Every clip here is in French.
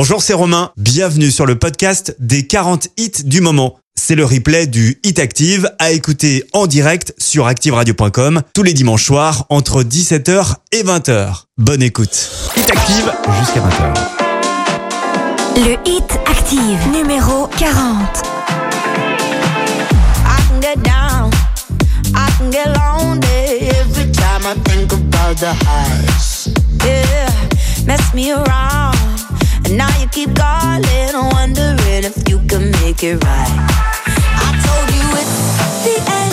Bonjour, c'est Romain. Bienvenue sur le podcast des 40 hits du moment. C'est le replay du Hit Active à écouter en direct sur activeradio.com tous les dimanches soirs entre 17h et 20h. Bonne écoute. Hit Active jusqu'à 20h. Le Hit Active numéro 40. Every time I think about the. Yeah, mess me around. And now you keep calling, wondering if you can make it right. I told you it's the end.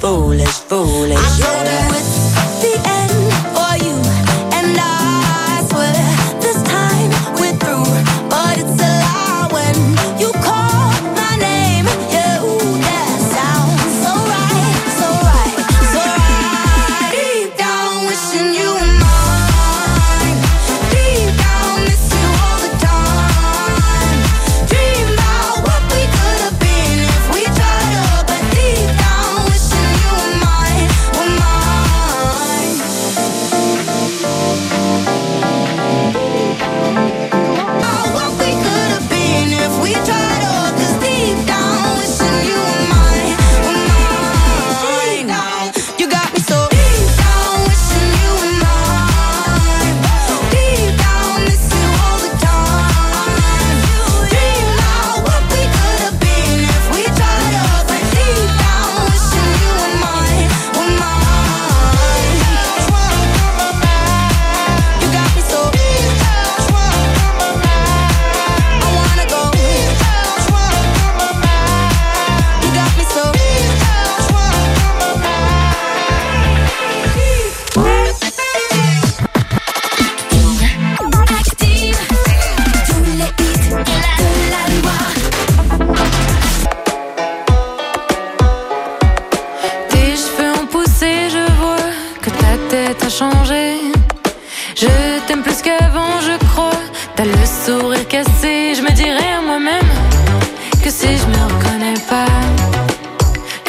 foolish, foolish. I told.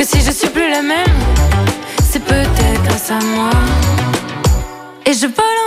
si je suis plus la même, c'est peut-être grâce à moi. Et je balance.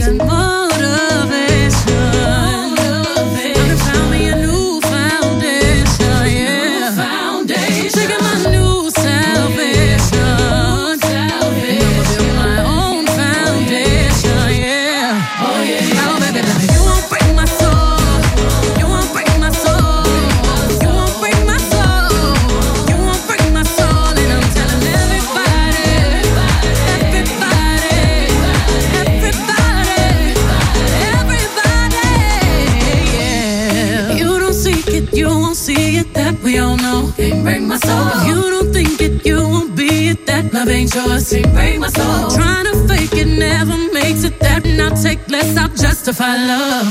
Ain't yours. Can't break my soul. Trying to fake it never makes it. That not take less. I'll justify love.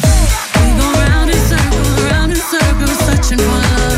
We go round in circles, round in circles, searching for love.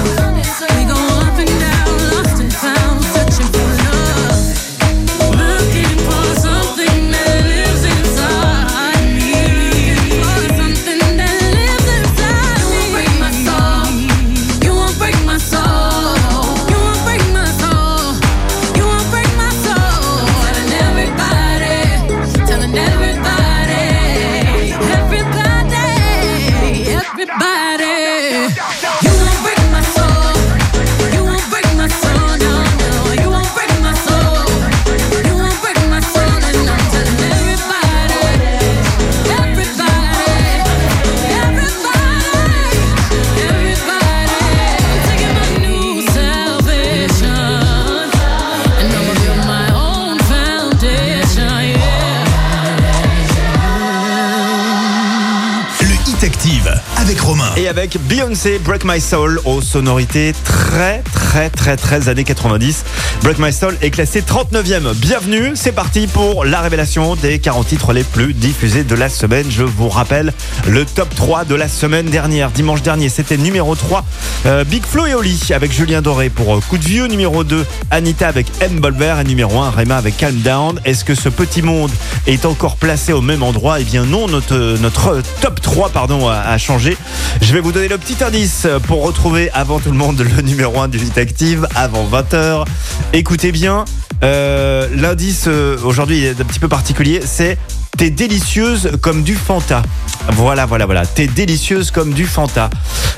Avec Beyoncé, Break My Soul, aux sonorités très très très très années 90. Break My Soul est classé 39e. Bienvenue, c'est parti pour la révélation des 40 titres les plus diffusés de la semaine. Je vous rappelle le top 3 de la semaine dernière. Dimanche dernier, c'était numéro 3, euh, Big Flo et Oli avec Julien Doré pour euh, Coup de Vieux. Numéro 2, Anita avec M. Bolver. Et numéro 1, Rema avec Calm Down. Est-ce que ce petit monde est encore placé au même endroit? Eh bien non, notre, notre top 3 pardon, a changé. Je vais vous donner le petit indice pour retrouver avant tout le monde le numéro 1 du Hit Active avant 20h. Écoutez bien, euh, l'indice euh, aujourd'hui est un petit peu particulier, c'est T'es délicieuse comme du Fanta. Voilà, voilà, voilà. T'es délicieuse comme du Fanta.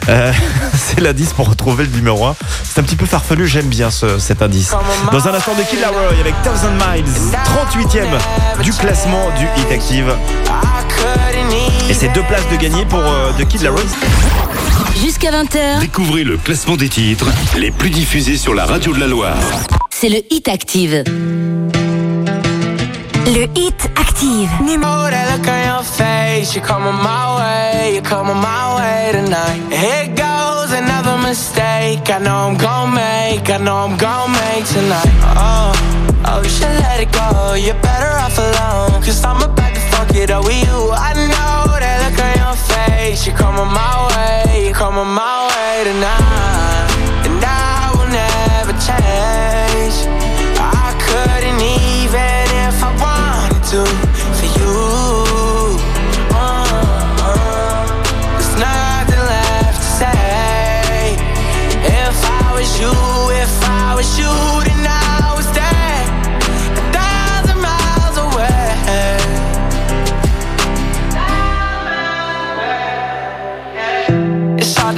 Euh, c'est l'indice pour retrouver le numéro 1. C'est un petit peu farfelu, j'aime bien ce- cet indice. Dans un instant de Kid avec Thousand Miles, 38e du classement du Hit Active. Et c'est deux places de gagner pour The Kid. Jusqu'à 20h, Découvrez le classement des titres les plus diffusés sur la radio de la Loire. c'est le Hit Active. Le Hit Active. Oh, that look on your face. You're coming my way. You're coming my way tonight. Here goes another mistake. I know I'm gonna make. I know I'm gonna make tonight. Oh, oh, you should let it go. You're better off alone. Cause I'm about to fuck it up with you. I know that look on face. You're coming my way. Coming my way tonight. And I will never change. I couldn't even if I wanted to for you. Uh, uh, there's nothing left to say. If I was you, if I was you,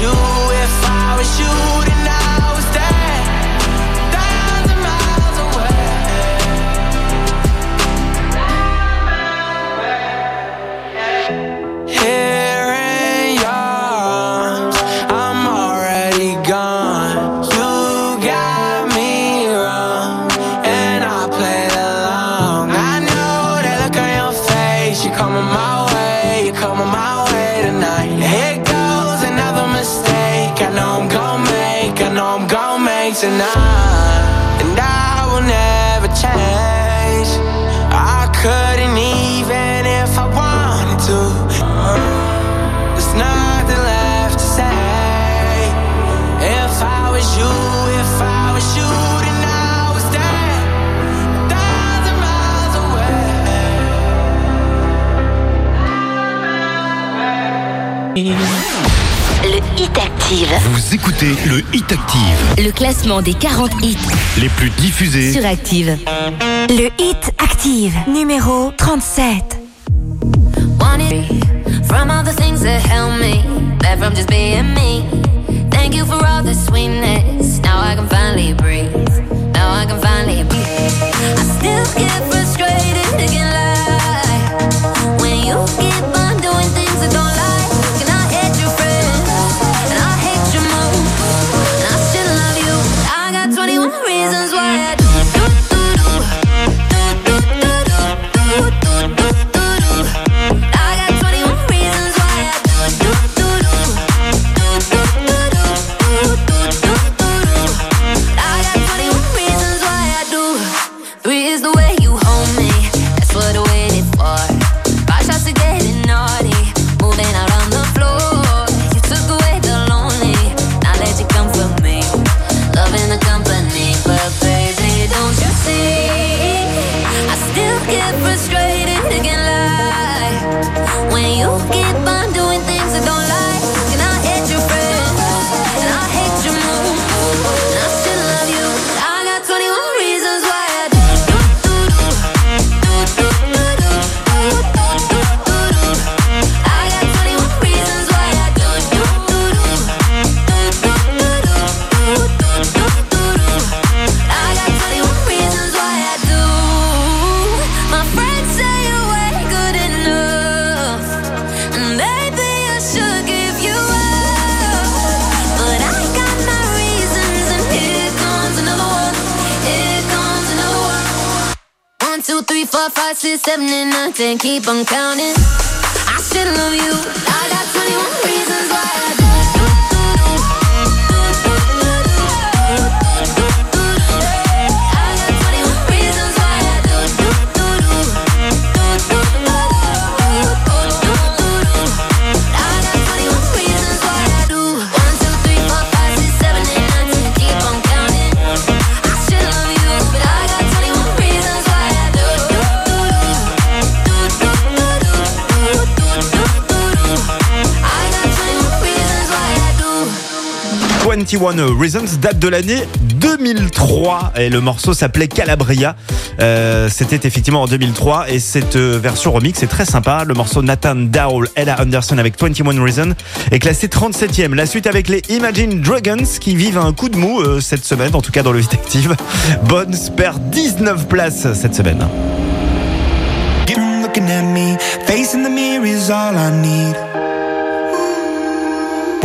you, if I was you, Hit Active. Vous écoutez le Hit Active, Le classement des 40 hits les plus diffusés. sur Active. Le Hit Active, numéro 37. wanted from all the things that held me back from just being me. Thank you for all the sweetness. Now I can finally breathe. Now I can finally breathe. I still get frustrated again, like when you keep 79, keep on counting. I still love you. 21 Reasons date de l'année 2003 et le morceau s'appelait Calabria. Euh, C'était effectivement en 2003 et cette euh, version remix est très sympa. Le morceau Nathan Dowell, Ella Anderson avec 21 Reasons est classé 37e. La suite avec les Imagine Dragons qui vivent un coup de mou euh, cette semaine, en tout cas dans le Hit Active. Bones perd 19 places cette semaine.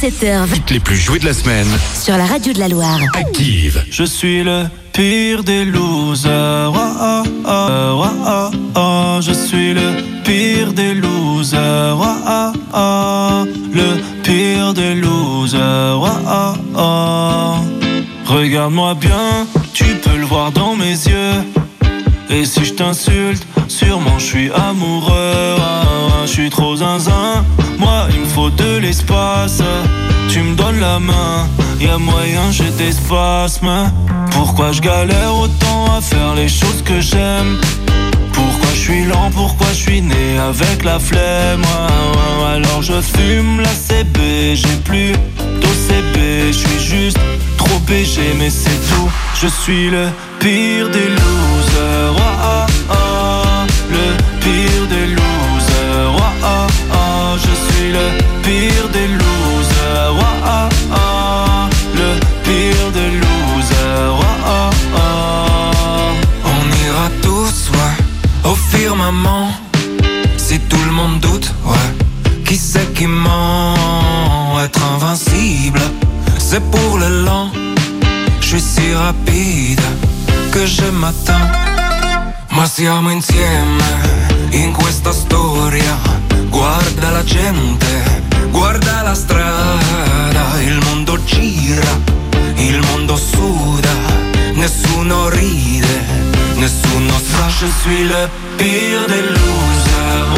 17h, hits les plus joués de la semaine. sur la radio de la Loire. Active. Je suis le pire des losers. Oh, oh, oh, oh, oh, oh. Je suis le pire des losers. Oh, oh, oh. Le pire des losers. Oh, oh, oh. Regarde-moi bien, tu peux le voir dans mes yeux. Et si je t'insulte, sûrement je suis amoureux. Je suis trop zinzin. Moi, il me faut de l'espace. Tu me donnes la main, y a moyen j'ai des spasmes. Pourquoi je galère autant à faire les choses que j'aime? Pourquoi je suis lent, pourquoi je suis né avec la flemme? Alors je fume la CB, j'ai plus d'OCB Je suis juste trop BG mais c'est tout Je suis le pire des losers Ah, ah, ah. Le pire des losers pire des losers Ah, ah, ah. Le pire des losers Ah, ah, ah. On ira tous, ouais, au firmament. Si tout le monde doute, ouais, qui c'est qui ment? Être invincible, c'est pour le lent. Je suis si rapide che je m'attends. Ma siamo insieme in questa storia. Guarda la gente, guarda la strada. Il mondo gira, il mondo suda. Nessuno ride, nessuno sa. Je suis le pire des losers.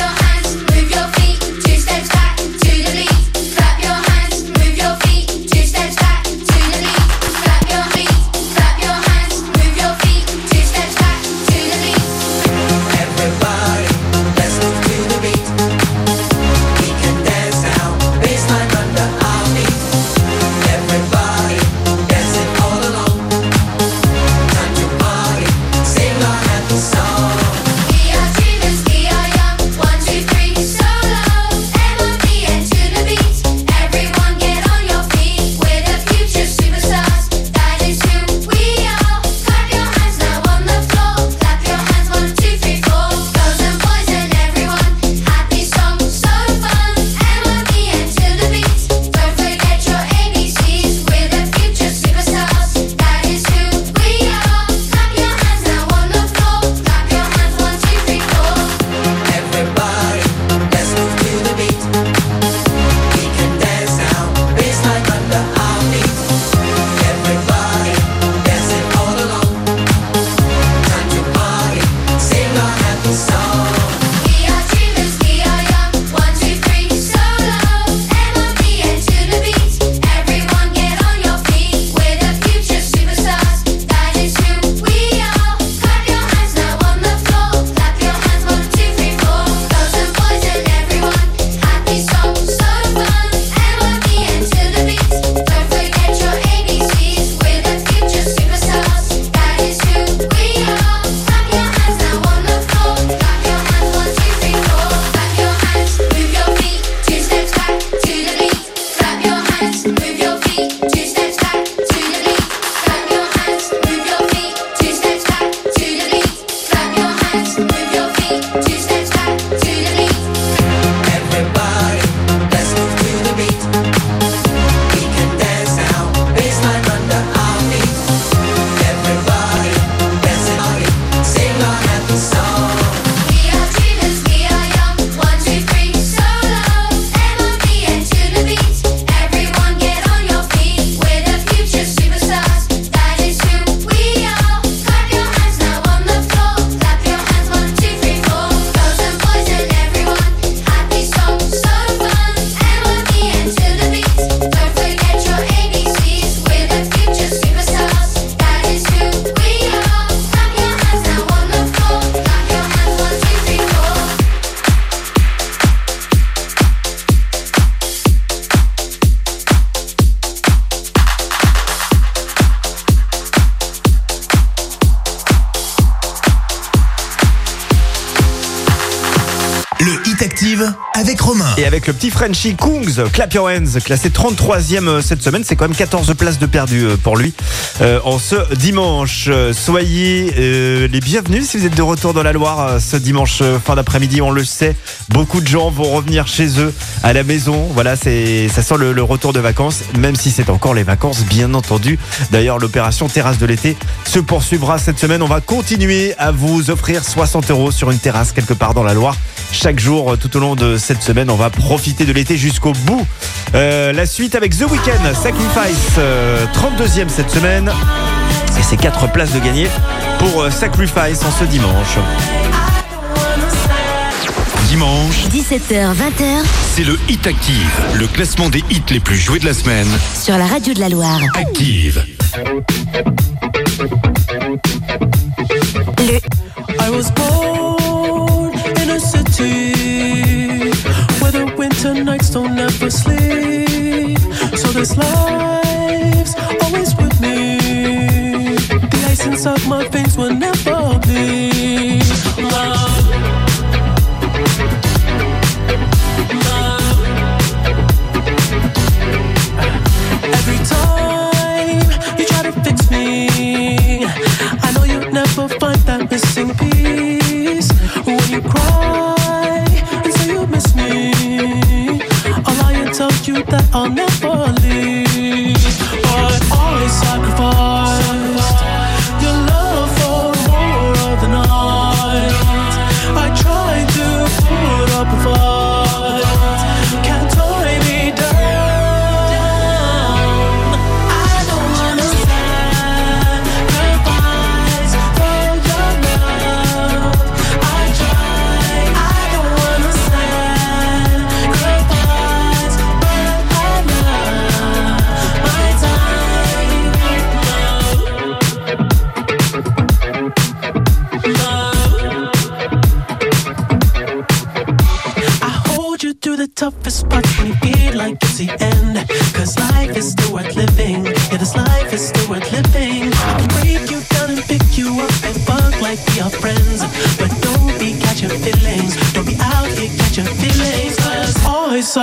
Frenchie Kungs, Clap Your Hands, classé 33e euh, cette semaine, c'est quand même 14 places de perdu euh, pour lui euh, en ce dimanche. Soyez les bienvenus si vous êtes de retour dans la Loire ce dimanche fin d'après-midi, on le sait. Beaucoup de gens vont revenir chez eux, à la maison. Voilà, c'est ça sent le, le retour de vacances, même si c'est encore les vacances, bien entendu. D'ailleurs, l'opération Terrasse de l'été se poursuivra cette semaine. On va continuer à vous offrir 60 euros sur une terrasse quelque part dans la Loire. Chaque jour, euh, tout au long de cette semaine, on va profiter de l'été jusqu'au bout. Euh, la suite avec The Weeknd, Sacrifice, euh, 32e cette semaine. Et c'est 4 places de gagner pour euh, Sacrifice en ce dimanche. Dimanche, 17h, 20h c'est le Hit Active, le classement des hits les plus joués de la semaine. sur la radio de la Loire. Active. Don't ever sleep. So this life's always with me. The ice inside my veins will never bleed. Love. That I'll never leave.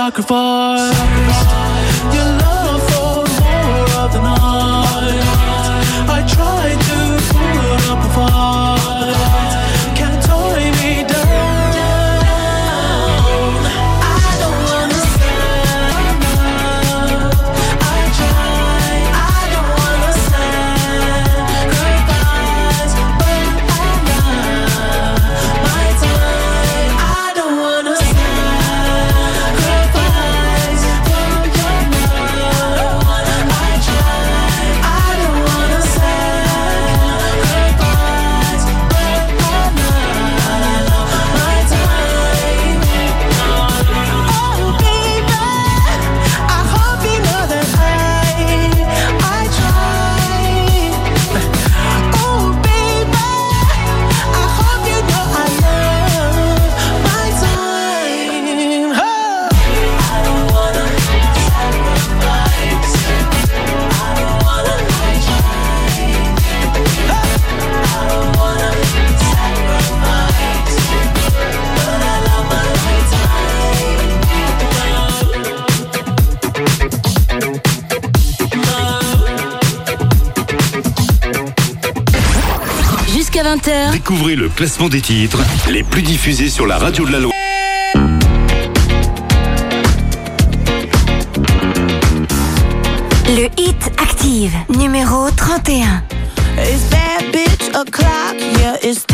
I sacrifice Découvrez le classement des titres les plus diffusés sur la radio de la Loire. Le Hit Active, numéro 31. It's bad bitch o'clock, yeah, it's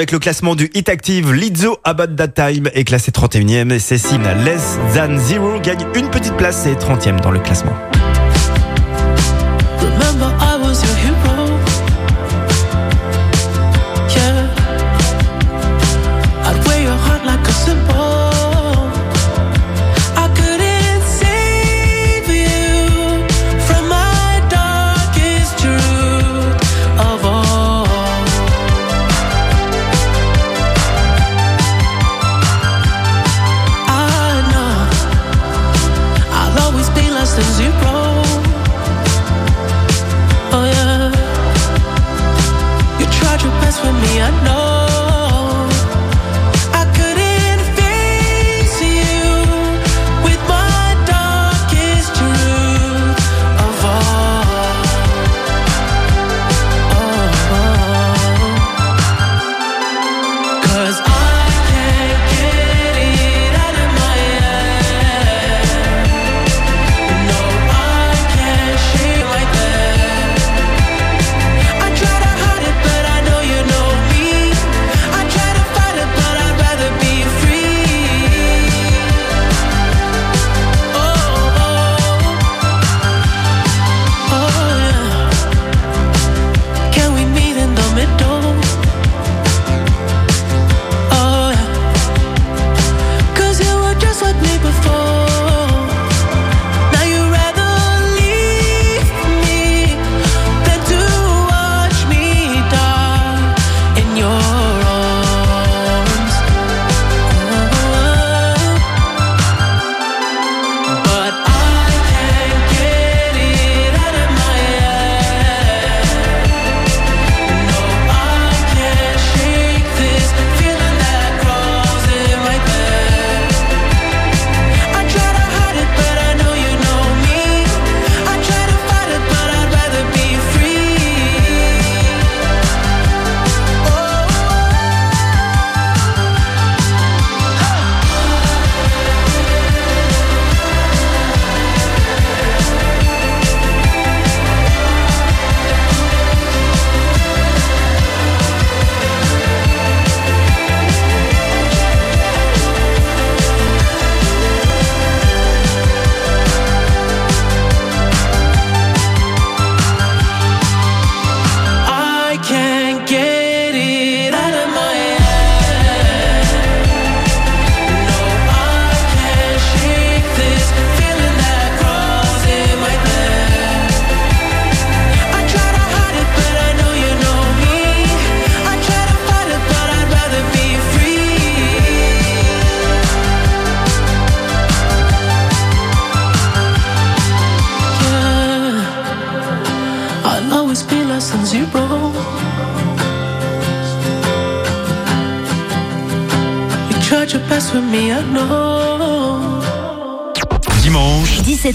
avec le classement du Hit Active. Lizzo About That Time est classé 31e et Cécile Less Than Zero gagne une petite place et 30e dans le classement.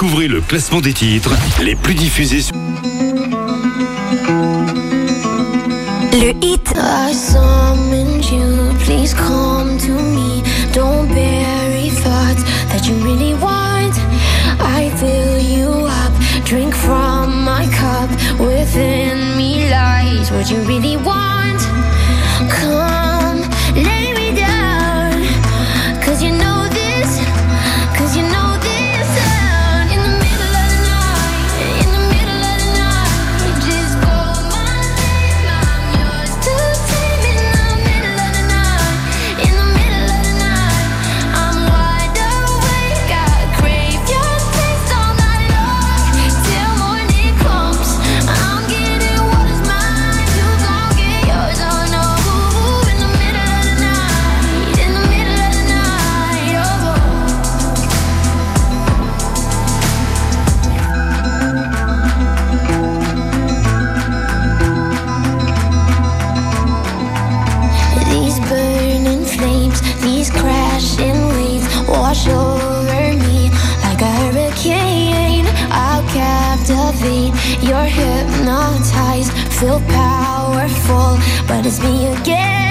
Découvrez le classement des titres les plus diffusés sur Le hit. I summoned you, please come to me. Don't bury thoughts that you really want. I fill you up, drink from my cup. Within me lies what you really want. Come, feel powerful, but it's me again.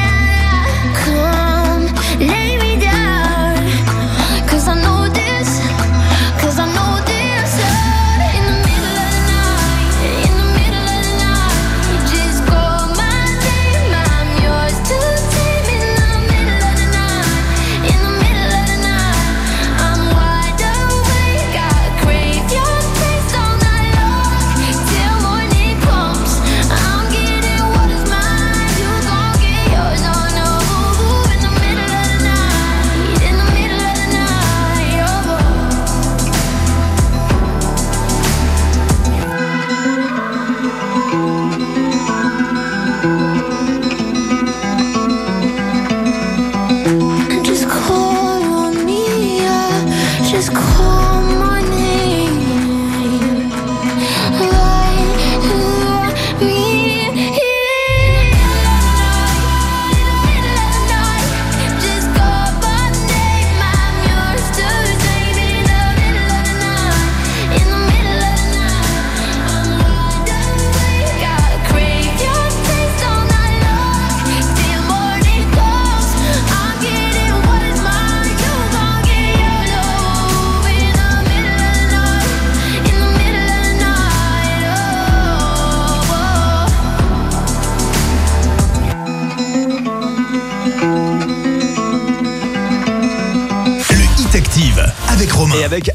Avec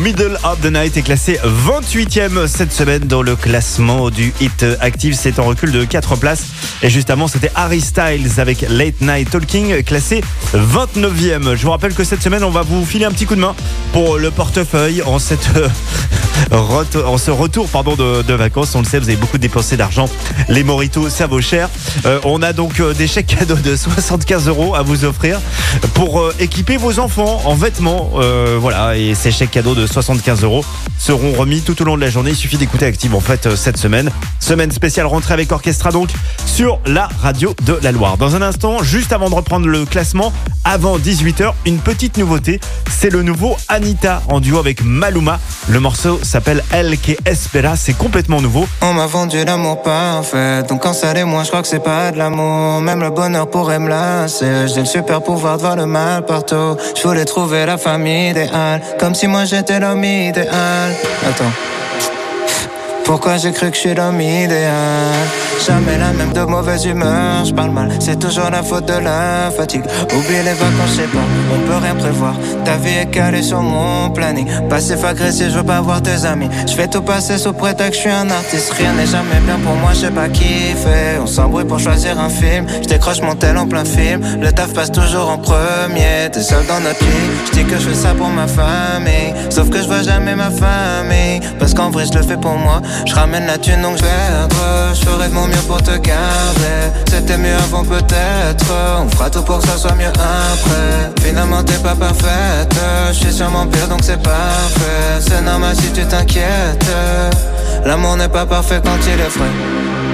Middle of the Night est classé 28e cette semaine dans le classement du Hit Active. C'est en recul de 4 places. Et justement, c'était Harry Styles avec Late Night Talking, classé 29e. Je vous rappelle que cette semaine, on va vous filer un petit coup de main pour le portefeuille en cette. En ce retour pardon de, vacances, on le sait, vous avez beaucoup dépensé d'argent. Les moritos, ça vaut cher. Euh, on a donc euh, des chèques cadeaux de 75 euros à vous offrir pour euh, équiper vos enfants en vêtements. Voilà, et ces chèques cadeaux de 75 euros seront remis tout au long de la journée. Il suffit d'écouter Active en fait cette semaine. Semaine spéciale rentrée avec Orchestra donc sur la radio de la Loire. Dans un instant, juste avant de reprendre le classement, avant 18h, une petite nouveauté. C'est le nouveau Anita en duo avec Maluma. Le morceau s'appelle El que Espera. C'est complètement nouveau. On m'a vendu l'amour parfait Donc quand ça moi je crois que c'est pas de l'amour Même le bonheur pourrait me lasser J'ai le super pouvoir de voir le mal partout Je voulais trouver la famille idéale Comme si moi j'étais l'homme idéal Attends pourquoi j'ai cru que je suis l'homme idéal? Jamais la même de mauvaise humeur, je parle mal, c'est toujours la faute de la fatigue. Oublie les vacances, sais pas, on peut rien prévoir. Ta vie est calée sur mon planning. Passif agressif, je veux pas voir tes amis. Je fais tout passer sous prétexte je suis un artiste. Rien n'est jamais bien pour moi, je sais pas qui fait. On s'embrouille pour choisir un film. Je décroche mon tel en plein film. Le taf passe toujours en premier. T'es seul dans notre lit. Je dis que je fais ça pour ma famille. Sauf que je vois jamais ma famille. Parce qu'en vrai, je le fais pour moi. Je ramène la thune donc je perdre. Je ferai de mon mieux pour te garder. C'était mieux avant peut-être. On fera tout pour que ça soit mieux après. Finalement, t'es pas parfaite. Je suis sûrement pire donc c'est parfait. C'est normal si tu t'inquiètes. L'amour n'est pas parfait quand il est frais.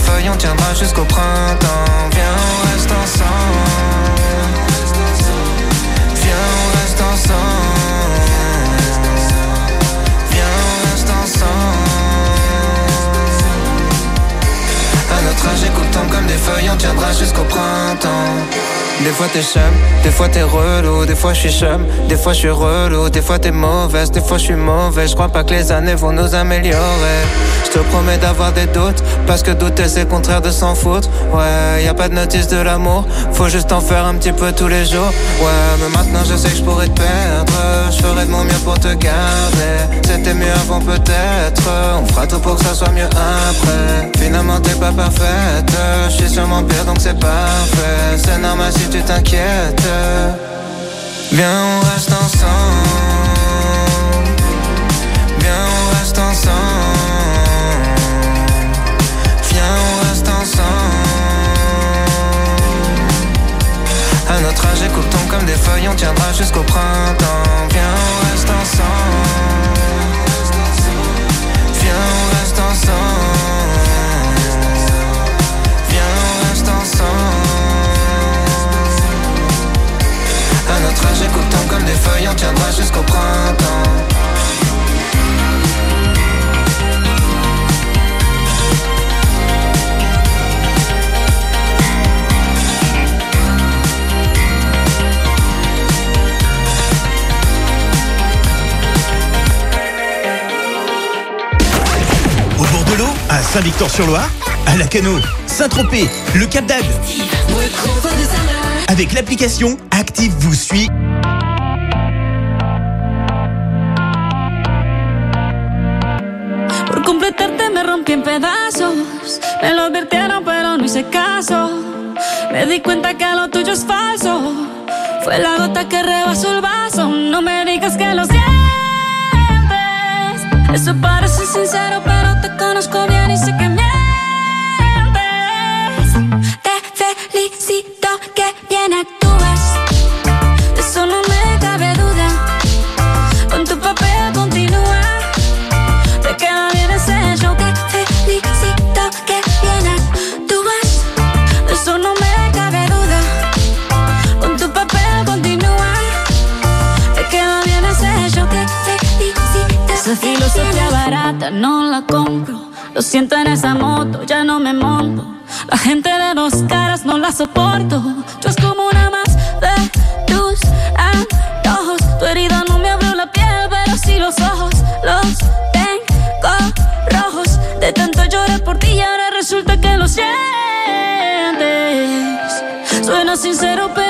Feuilles, on tiendra jusqu'au printemps. Viens, on reste ensemble. Viens, on reste ensemble. Viens, on reste ensemble. À notre âge, écoute temps comme des feuilles, on tiendra jusqu'au printemps. Des fois t'es chum, des fois t'es relou, des fois je suis chum, des fois je suis relou, des fois t'es mauvaise, des fois je suis mauvais. Je crois pas que les années vont nous améliorer. Je te promets d'avoir des doutes, parce que douter c'est contraire de s'en foutre. Ouais, y a pas de notice de l'amour, faut juste en faire un petit peu tous les jours. Ouais, mais maintenant je sais que je pourrais te perdre, je ferai de mon mieux pour te garder. C'était mieux avant peut-être, on fera tout pour que ça soit mieux après. Finalement t'es pas parfaite, je suis sûrement pire donc c'est parfait. C'est normal tu t'inquiètes. Viens, on reste ensemble. Viens, on reste ensemble. Viens, on reste ensemble. À notre âge, écoute ton comme des feuilles, on tiendra jusqu'au printemps. Viens, on reste ensemble. À notre âge, écoute ton comme des feuilles, on tiendra jusqu'au printemps. Au bord de l'eau, à Saint-Victor-sur-Loire, à Lacano, Saint-Tropez, le Cap d'Agde. Avec l'application Active vous suit. Por completarte me rompí en pedazos. Me lo advirtieron, pero no hice caso. Me di cuenta que lo tuyo es falso. Fue la gota que rebasó el vaso. No me digas que lo sientes. Eso parece sincero, pero te conozco bien y sé que Lo siento en esa moto, ya no me monto. La gente de dos caras no la soporto. Yo es como una más de tus antojos. Tu herida no me abrió la piel, pero sí los ojos. Los tengo rojos. De tanto lloré por ti y ahora resulta que lo sientes. Suena sincero, pero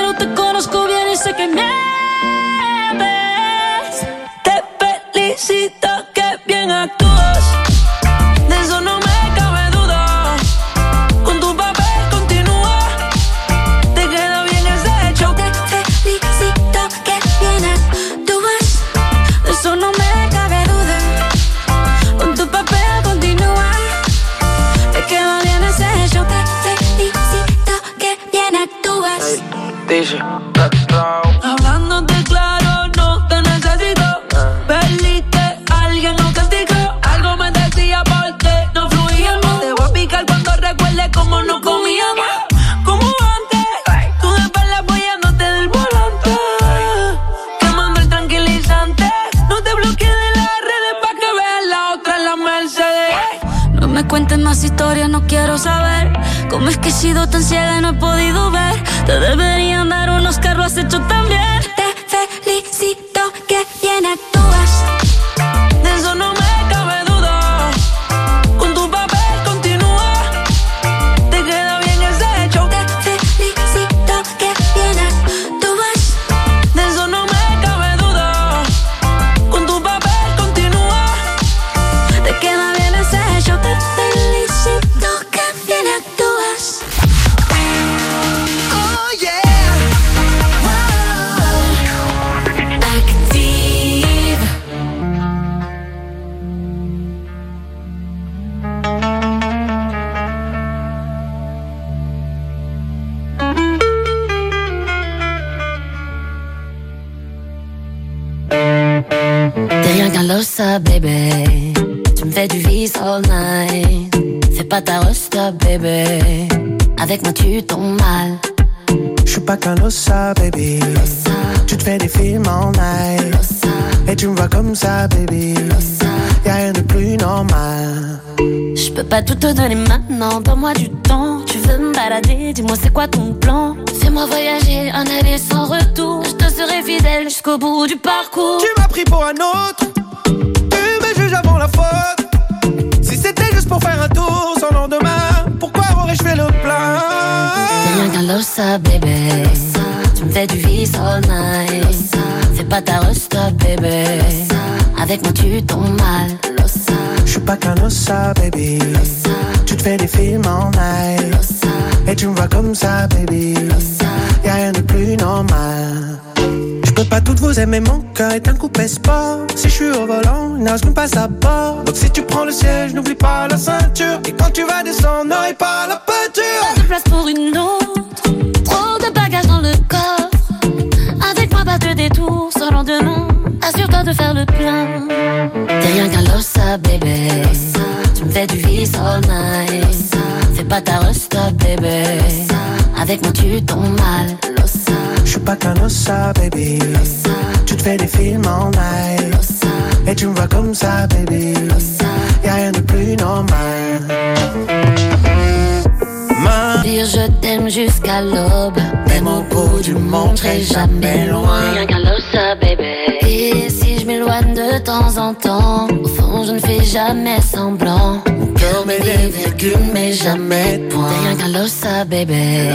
jamais loin. Rien qu'un lossa, bébé. Et si je m'éloigne de temps en temps, au fond, je ne fais jamais semblant. Mon cœur met des virgules, mais jamais de T'es points. rien qu'un lossa, bébé.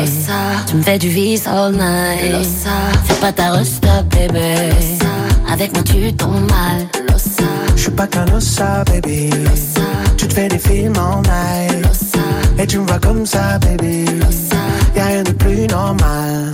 Tu me fais du vice all night. Fais pas ta resta, bébé. Avec moi, tu tombes mal. Je suis pas qu'un ossa, baby. Tu te fais des films en night. Et tu me vois comme ça, baby. Y'a rien de plus normal.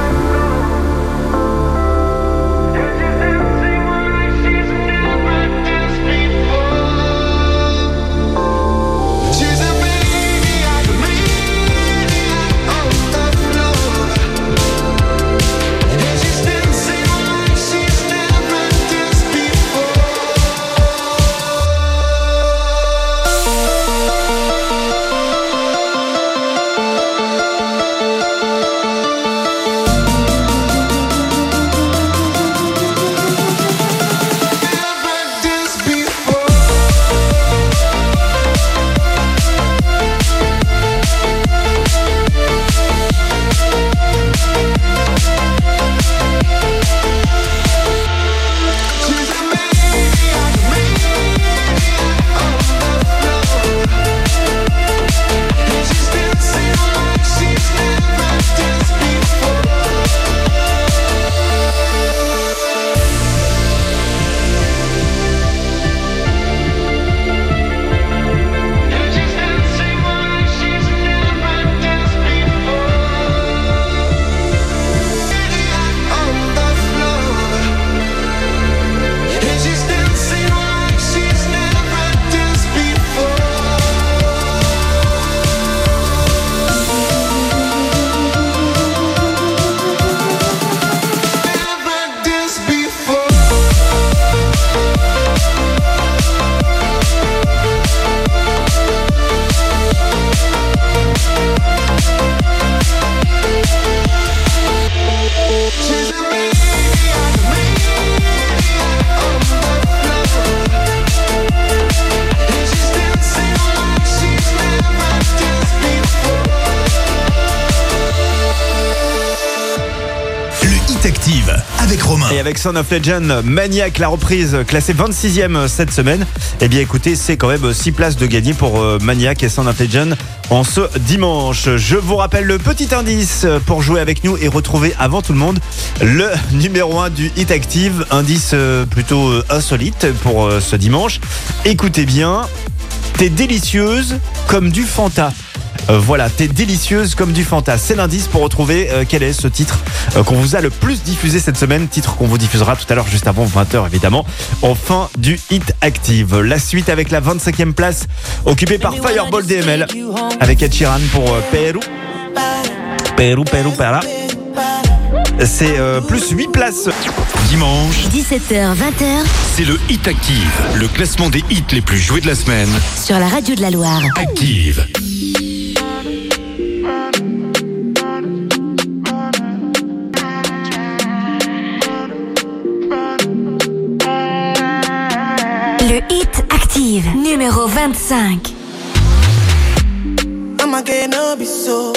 Son of Legend, Maniac, la reprise classée 26e cette semaine. Eh bien écoutez, c'est quand même 6 places de gagner pour euh, Maniac et Son of Legend en ce dimanche. Je vous rappelle le petit indice pour jouer avec nous et retrouver avant tout le monde le numéro 1 du Hit Active. Indice euh, plutôt euh, insolite pour ce dimanche. Écoutez bien, t'es délicieuse comme du Fanta. Euh, voilà, t'es délicieuse comme du Fanta. C'est l'indice pour retrouver euh, quel est ce titre euh, qu'on vous a le plus diffusé cette semaine. Titre qu'on vous diffusera tout à l'heure, juste avant 20h évidemment, en fin du Hit Active. La suite avec la 25e place, occupée par Fireball DML, avec Ed Sheeran pour euh, Pérou. Pérou, Pérou, Pera. C'est euh, plus 8 places. Dimanche, 17h, 20h c'est le Hit Active, le classement des hits les plus joués de la semaine. sur la radio de la Loire. Active. 25. I'ma get no be so.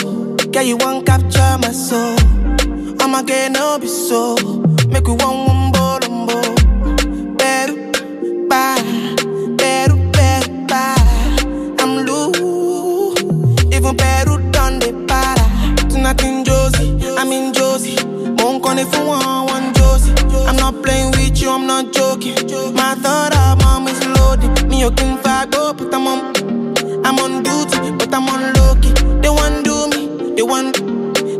Girl, you want capture my soul. I'ma get no be so. Make we one one bolombo. Better, bye. Better, better, bye. I'm loose. Even better done the para. Tonight in Josie, I'm in Josie. Won't call if you want one Josie. I'm not playing with you, I'm not joking. My thought of mom is loaded. Me, you can but I'm on. I'm on duty, but I'm on low key. They want do me, they want,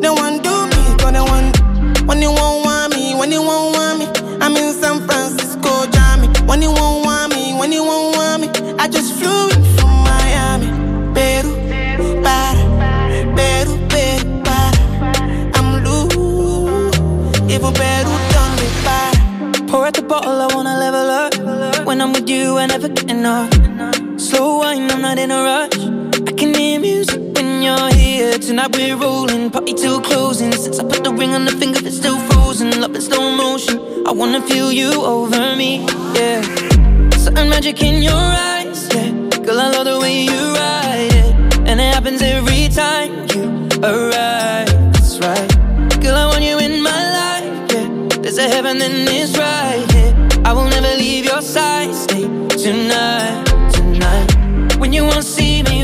they want do me, cause they want. When you won't want me, when you won't want me, I'm in San Francisco, Jammy. When you won't want me, when you won't want me, I just flew in from Miami. Peru, para, Peru, Peru, para. I'm loose, even Peru done me para. Pour out the bottle, I wanna level up. When I'm with you, I never get enough. Tonight we're rolling, party till closing. Since I put the ring on the finger, it's still frozen. Love in slow motion. I wanna feel you over me, yeah. Certain magic in your eyes, yeah. Girl, I love the way you ride it. And it happens every time you arrive. That's right. Girl, I want you in my life, yeah. There's a heaven and it's right here. I will never leave your side. Stay tonight, tonight. When you won't see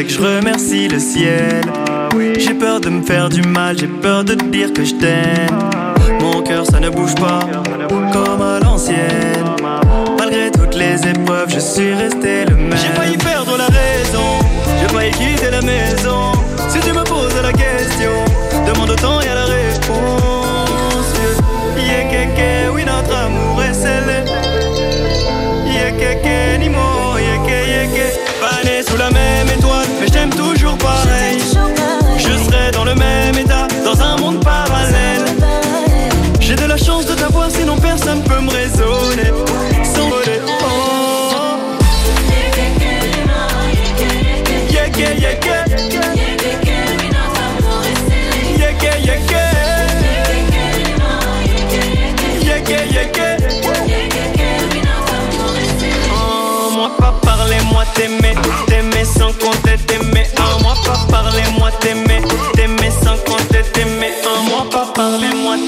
C'est que je remercie le ciel. J'ai peur de me faire du mal, j'ai peur de te dire que je t'aime. Mon cœur, ça ne bouge pas,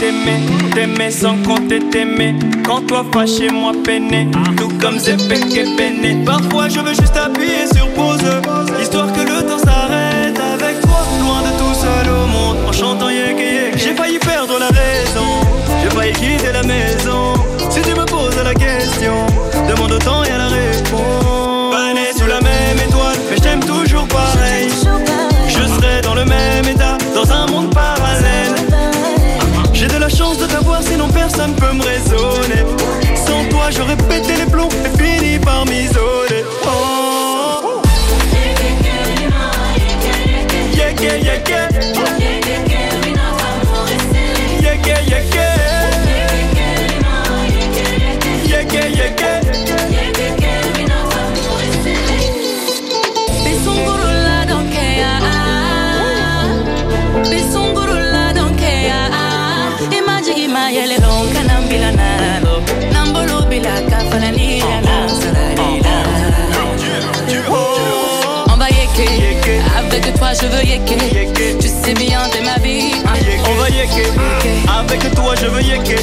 t'aimer, t'aimer sans compter t'aimer. Quand toi fâché, moi peiné, tout comme péché peiné. Parfois je veux juste appuyer sur pause, histoire que le temps s'arrête avec toi, loin de tout seul au monde, en chantant yek yek. J'ai failli perdre la raison, j'ai failli quitter la maison. Si tu me poses la question, demande autant, y a la réponse. Pas né sous la même étoile, mais je t'aime toujours pareil. Je serai dans le même état, dans un monde parallèle. Personne peut me raisonner. Sans toi, j'aurais pété les plombs et fini par m'isoler. Oh. je veux yeker. Tu sais bien t'es ma vie. Hein. On va yeker. Avec toi je veux yeker.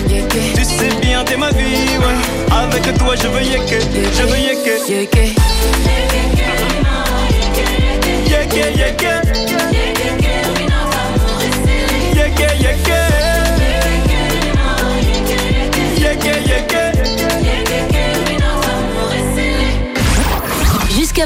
Tu sais bien t'es ma vie. Ouais. Avec toi je veux yeker. Je veux yeker. Yeker. Yeker yeker. Yeker yeker.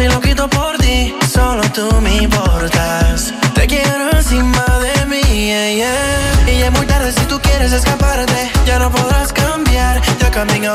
si lo quito por ti, solo tú me importas. Te quiero encima de mí, yeah, yeah. Y ya es muy tarde si tú quieres escaparte, ya no podrás cambiar, ya caminó.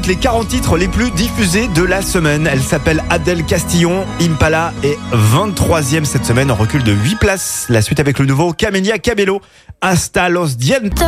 les 40 titres les plus diffusés de la semaine. Elle s'appelle Adèle Castillon. Impala est 23e cette semaine en recul de 8 places. La suite avec le nouveau Camélia Cabello. Hasta los dientes.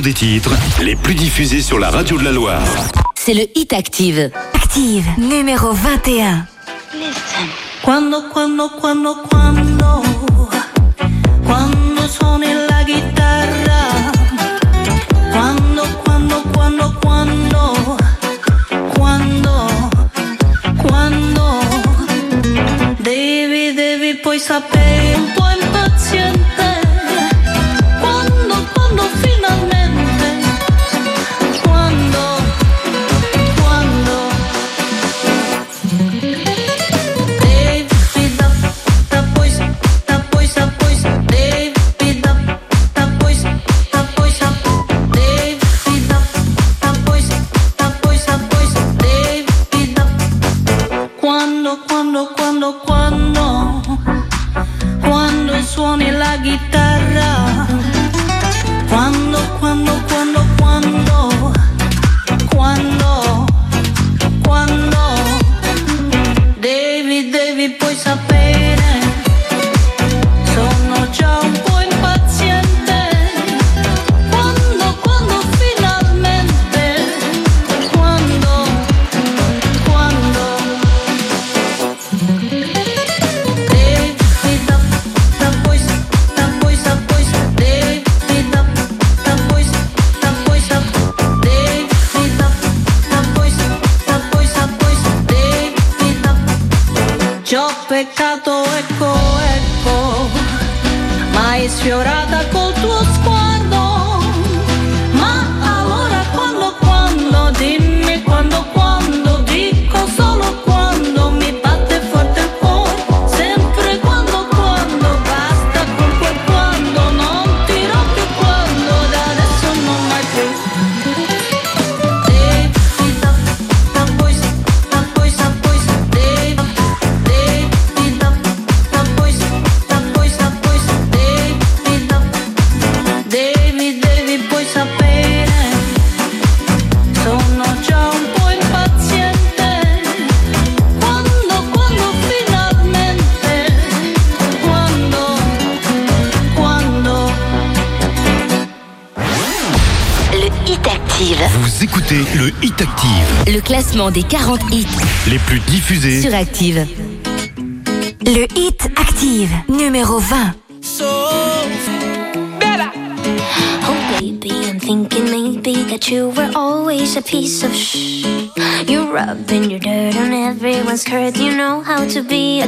des titres les plus diffusés sur la radio de la Loire. C'est le Hit Active. Active, numéro 21. Listen. Classement des 40 hits les plus diffusés. sur Active. Le Hit Active, numéro 20. Oh baby, I'm thinking maybe that you were always a piece of shh. You're rubbing your dirt on everyone's skirt. You know how to be a.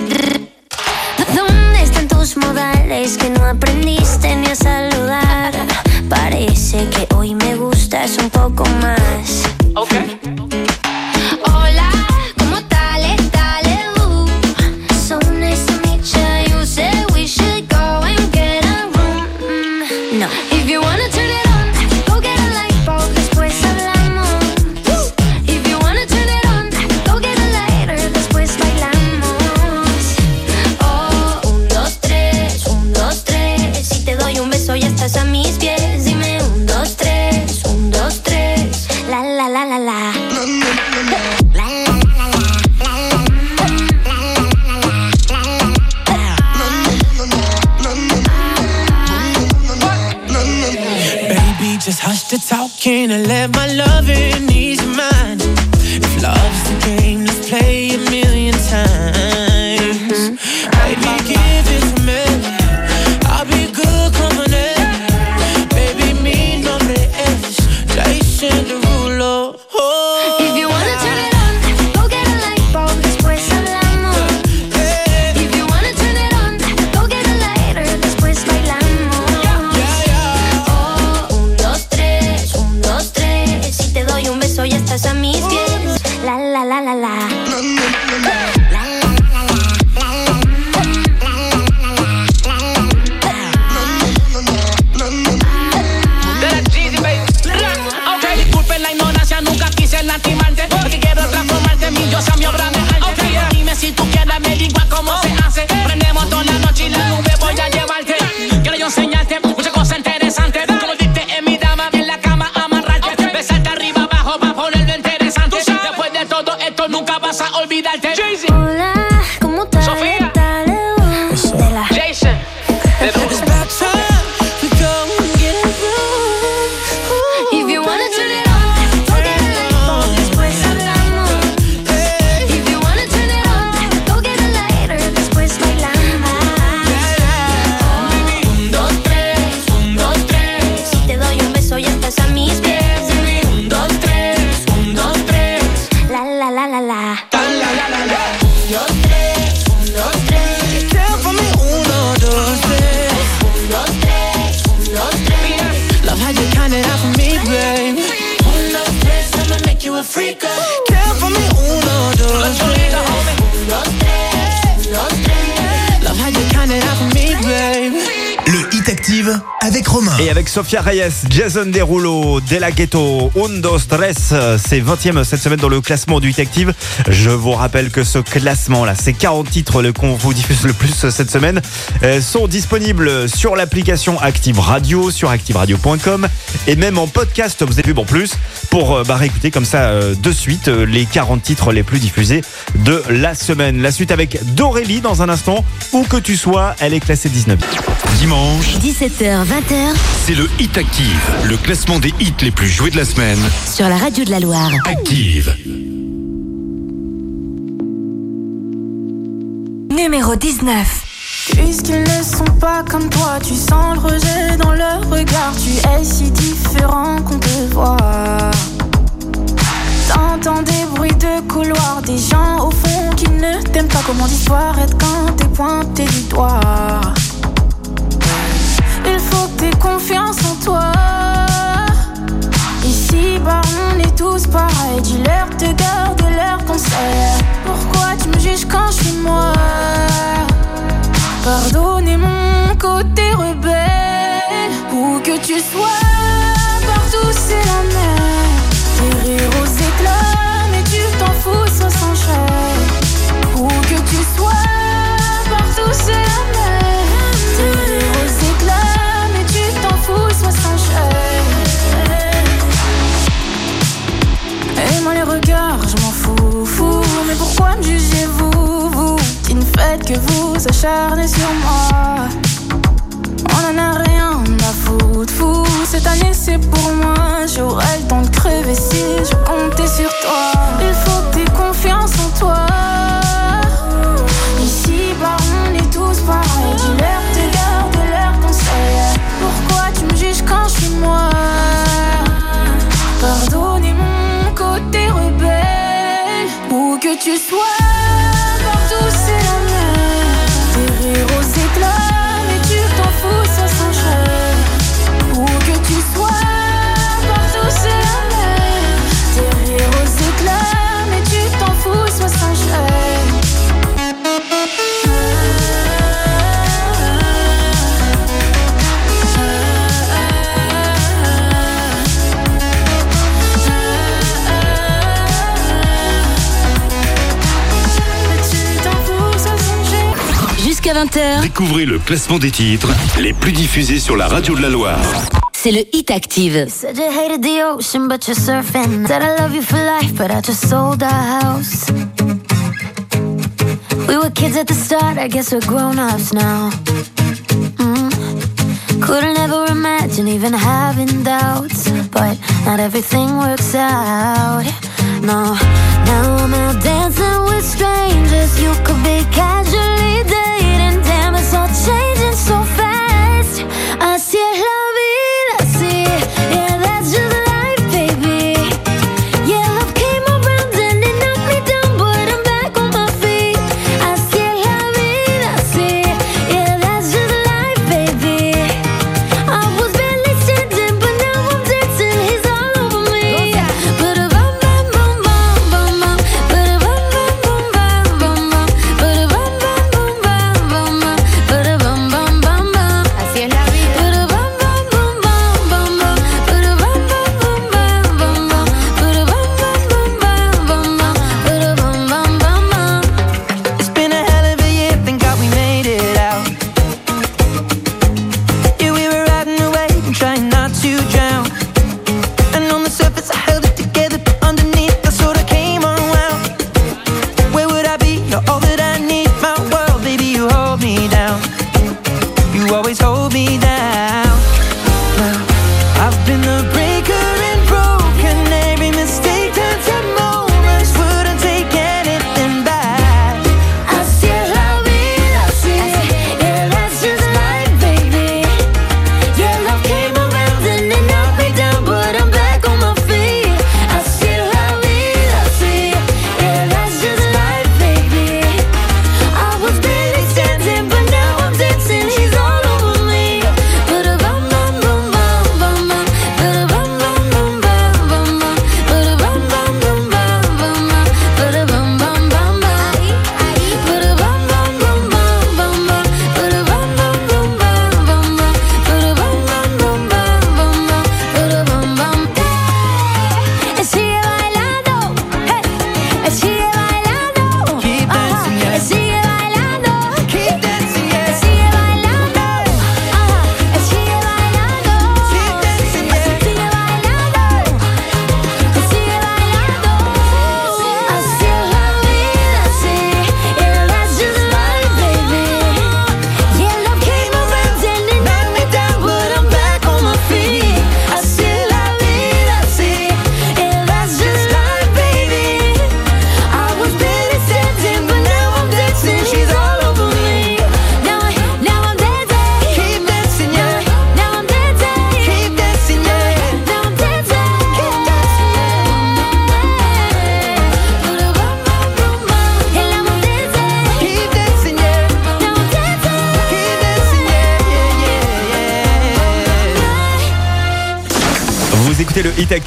¿Dónde están tus modales que no aprendiste ni a saludar? Parece que hoy me gustas un poco más. Hola, Sofia Reyes, Jason Derulo, De La Ghetto, Undo Stress, c'est 20e cette semaine dans le classement du Hit Active. Je vous rappelle que ce classement-là, ces 40 titres le- qu'on vous diffuse le plus cette semaine, euh, sont disponibles sur l'application Active Radio, sur activeradio.com et même en podcast, vous avez vu en plus, pour euh, bah, réécouter comme ça euh, de suite euh, les 40 titres les plus diffusés de la semaine. La suite avec Dorélie dans un instant, où que tu sois, elle est classée 19. Dimanche, 17h, 20h c'est le Hit Active, le classement des hits les plus joués de la semaine. Sur la radio de la Loire. Active. Numéro 19. Puisqu'ils ne sont pas comme toi, tu sens le rejet dans leur regard. Tu es si différent qu'on te voit. T'entends des bruits de couloir, des gens au fond qui ne t'aiment pas. Comment d'histoire être quand pointer du doigt? Il faut que t'aies confiance en toi. On est tous pareils. Dis-leur de garder leurs conseils. Pourquoi tu me juges quand je suis moi? Pardonnez mon côté rebelle. Où que tu sois, partout c'est la mer. Tes rires aux éclats, mais tu t'en fous, que vous acharner sur moi? On en a rien à foutre, fou. Cette année c'est pour moi. J'aurai le temps de crever si je comptais sur toi. Il faut que t'aies confiance en toi. 20h, Découvrez le classement des titres les plus diffusés sur la radio de la Loire. c'est le Hit Active. Said you hated the ocean, but you're surfing. Said I love you for life, but I just sold our house. We were kids at the start, I guess we're grown ups now. Mm. Couldn't ever imagine even having doubts, but not everything works out. No, now I'm out dancing with strangers. You could be casually dating, changing so fast. Así es la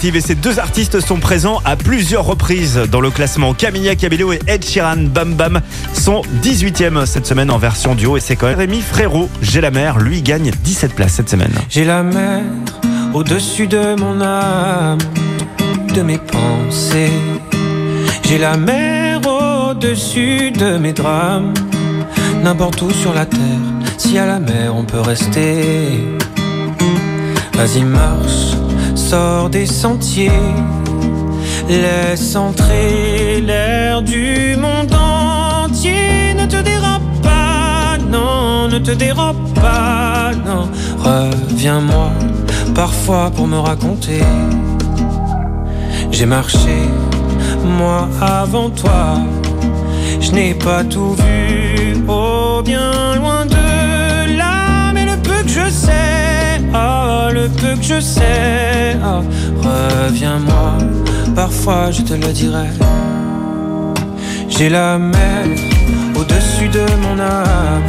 Et ces deux artistes sont présents à plusieurs reprises dans le classement. Camilla Cabello et Ed Sheeran Bam Bam sont 18e cette semaine en version duo et c'est quand même Rémi Frérot, J'ai la mer, lui gagne 17 places cette semaine. J'ai la mer au-dessus de mon âme, de mes pensées. J'ai la mer au-dessus de mes drames. N'importe où sur la terre, si à la mer on peut rester. Vas-y, marche, sors des sentiers. Laisse entrer l'air du monde entier. Ne te dérobe pas, non, ne te dérobe pas, non. Reviens-moi parfois pour me raconter. J'ai marché, moi avant toi. Je n'ai pas tout vu, oh bien loin peu que je sais, oh, reviens-moi. Parfois je te le dirai. J'ai la mer au-dessus de mon âme.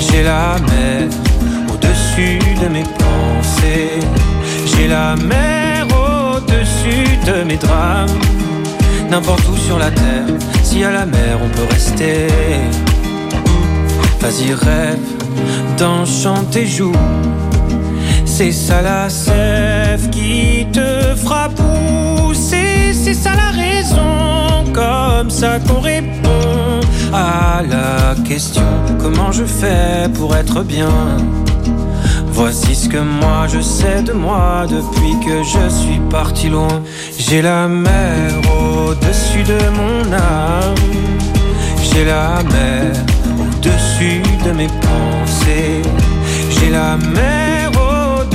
J'ai la mer au-dessus de mes pensées. J'ai la mer au-dessus de mes drames. N'importe où sur la terre, si à la mer on peut rester. Vas-y, rêve d'enchanter joue. C'est ça la sève qui te fera pousser. C'est ça la raison, comme ça qu'on répond à la question comment je fais pour être bien? Voici ce que moi je sais de moi depuis que je suis parti loin. J'ai la mer au-dessus de mon âme. J'ai la mer au-dessus de mes pensées. J'ai la mer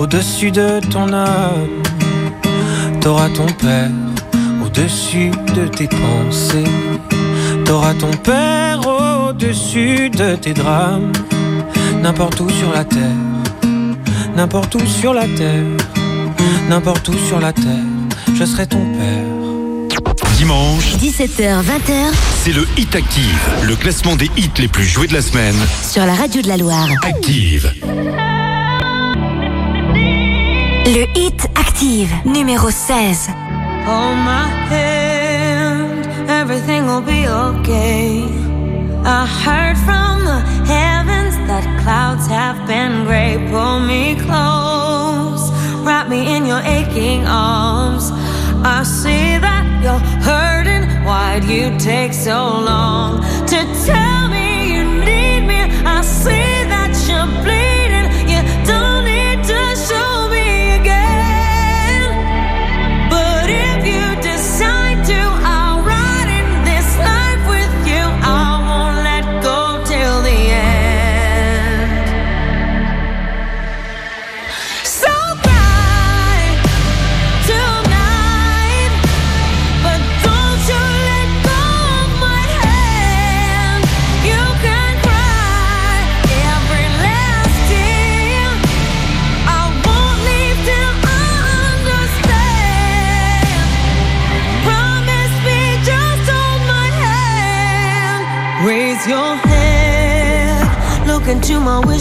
au-dessus de ton âme. T'auras ton père au-dessus de tes pensées. T'auras ton père au-dessus de tes drames. N'importe où sur la terre, n'importe où sur la terre, n'importe où sur la terre, je serai ton père. Dimanche, 17h, 20h c'est le Hit Active, le classement des hits les plus joués de la semaine. sur la radio de la Loire. Active. Le Hit Active, numéro 16. Hold my hand, everything will be okay. I heard from the heavens that clouds have been gray. Pull me close, wrap me in your aching arms. I see that you're hurting. Why'd you take so long to tell me you need me? I see that you're bleeding.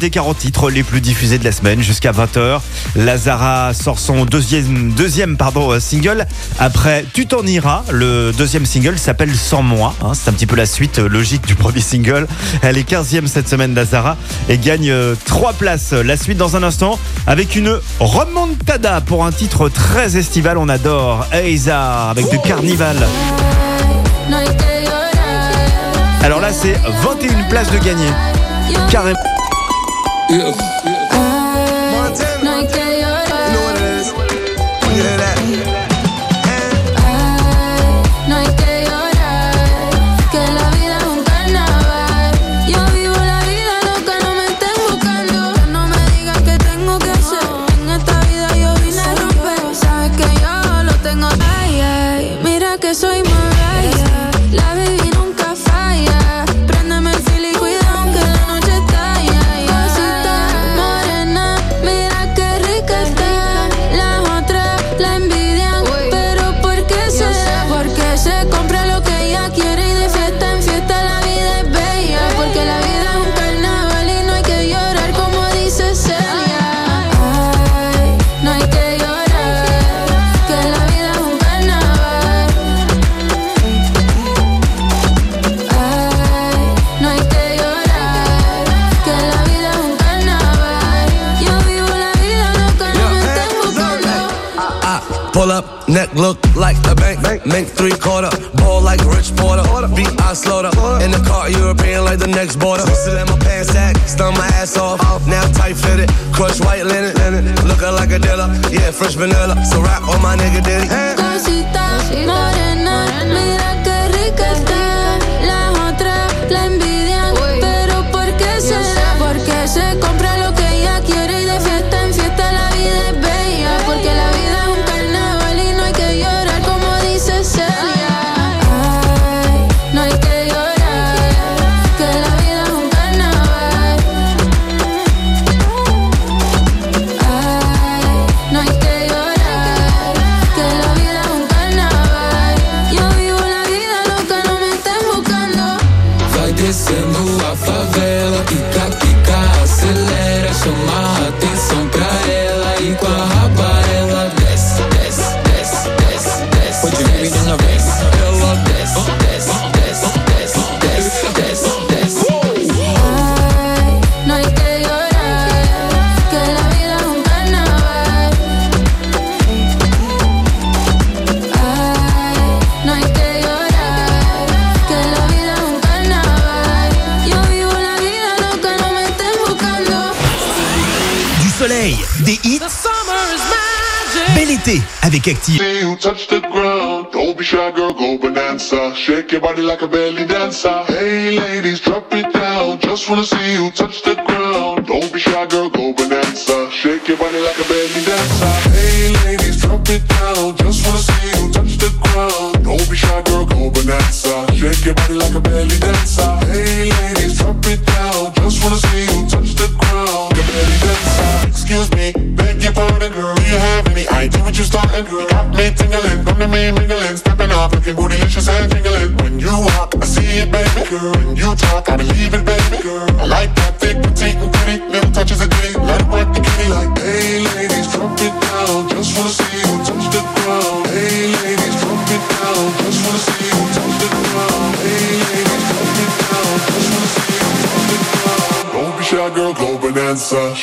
des 40 titres les plus diffusés de la semaine jusqu'à 20h. Lazara sort son deuxième, deuxième pardon, euh, single. Après Tu t'en iras, le deuxième single s'appelle Sans moi. Hein. C'est un petit peu la suite euh, logique du premier single. Elle est 15e cette semaine, Lazara, et gagne euh, 3 places. La suite dans un instant avec une remontada pour un titre très estival. On adore Aizar avec du carnival. Alors là, c'est 21 places de gagner. Carrément. yeah. yeah. Shake your body like a belly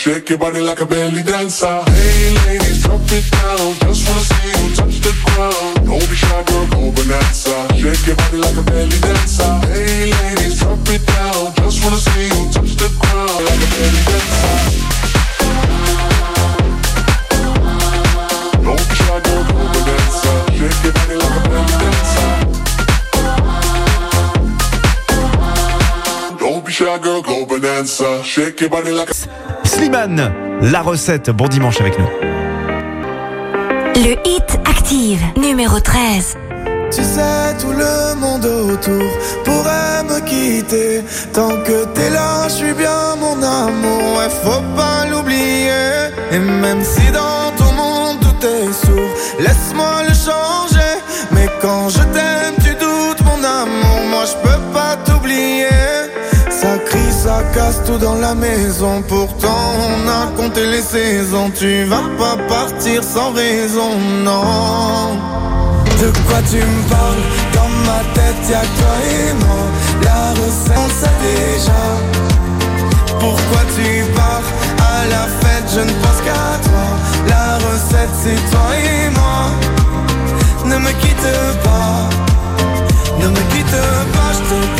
Shake your body like a belly dancer. Hey ladies, drop it down. Just wanna see you touch the ground. Don't be shy, girl, go bonanza. Shake your body like a belly dancer. Hey ladies, drop it down. Just wanna see you touch the ground like a belly dancer. Don't be shy, girl, go bonanza. Shake your body like a belly. Don't be shy, girl, go bonanza. Shake your body like a La recette. Bon dimanche avec nous. Le hit active, numéro 13. Tu sais, tout le monde autour pourrait me quitter. Tant que t'es là, je suis bien mon amour. Ouais, faut pas l'oublier. Et même si dans ton monde tout est sourd, laisse-moi le chant casse tout dans la maison. Pourtant, on a compté les saisons. Tu vas pas partir sans raison, non. De quoi tu me parles? Dans ma tête, y'a toi et moi. La recette, on sait déjà. Pourquoi tu pars? À la fête, je ne pense qu'à toi. La recette, c'est toi et moi. Ne me quitte pas. Ne me quitte pas, je te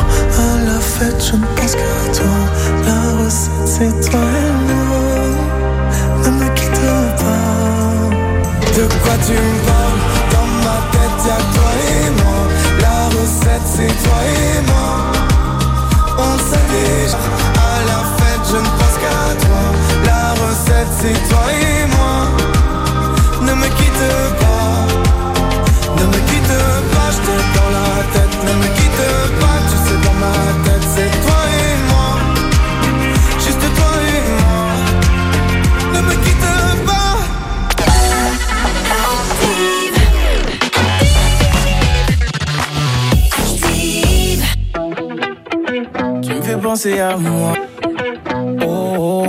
Je ne pense qu'à toi. La recette, c'est toi et moi. Ne me quitte pas. De quoi tu me parles? Dans ma tête, y'a toi et moi. La recette, c'est toi et moi. On sait. À la fête, je ne pense qu'à toi. La recette, c'est toi penser à moi. Oh.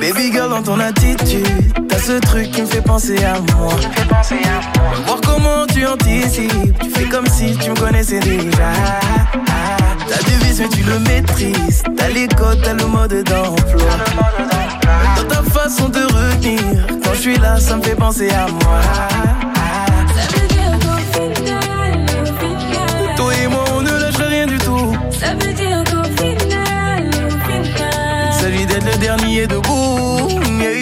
Baby girl, dans ton attitude, t'as ce truc qui me fait penser à moi. Voir comment tu anticipes, tu fais comme si tu me connaissais déjà. T'as du vice, mais tu le maîtrises. T'as les codes, t'as le mode d'emploi. Dans ta façon de retenir, quand je suis là, ça me fait penser à moi. Le dernier debout. Yeah.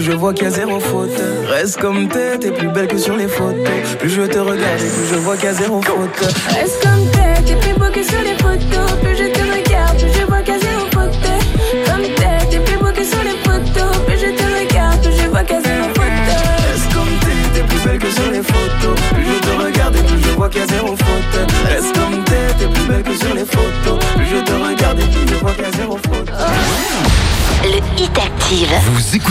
Plus je vois qu'il y a zéro faute. Reste comme t'es, t'es plus belle que sur les photos. Plus je te regarde et plus je vois qu'il y a zéro faute. Reste comme t'es, t'es plus beau que sur les photos Plus je te regarde, plus je vois qu'à zéro faute Comme t'es, t'es plus beau que sur les photos Plus je te regarde, plus je vois qu'à zéro faute Reste comme t'es, t'es plus belle que sur les photos. Plus je te regarde et plus je vois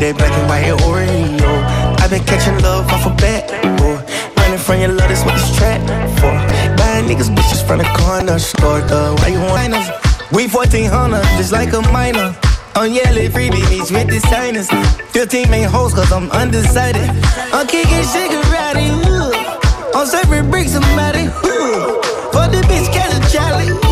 That black and white Oreo. I've been catching love off a bat, boy. Running from your love, that's what this trap for. Buying niggas bitches from the corner store, though. Why you want us? We 1400, just like a minor. On yellow freebie beach with designers. 15 main hoes, cause I'm undecided. I'm kicking cigarette. On serving bricks, somebody, ooh. For the bitch, catch a Charlie,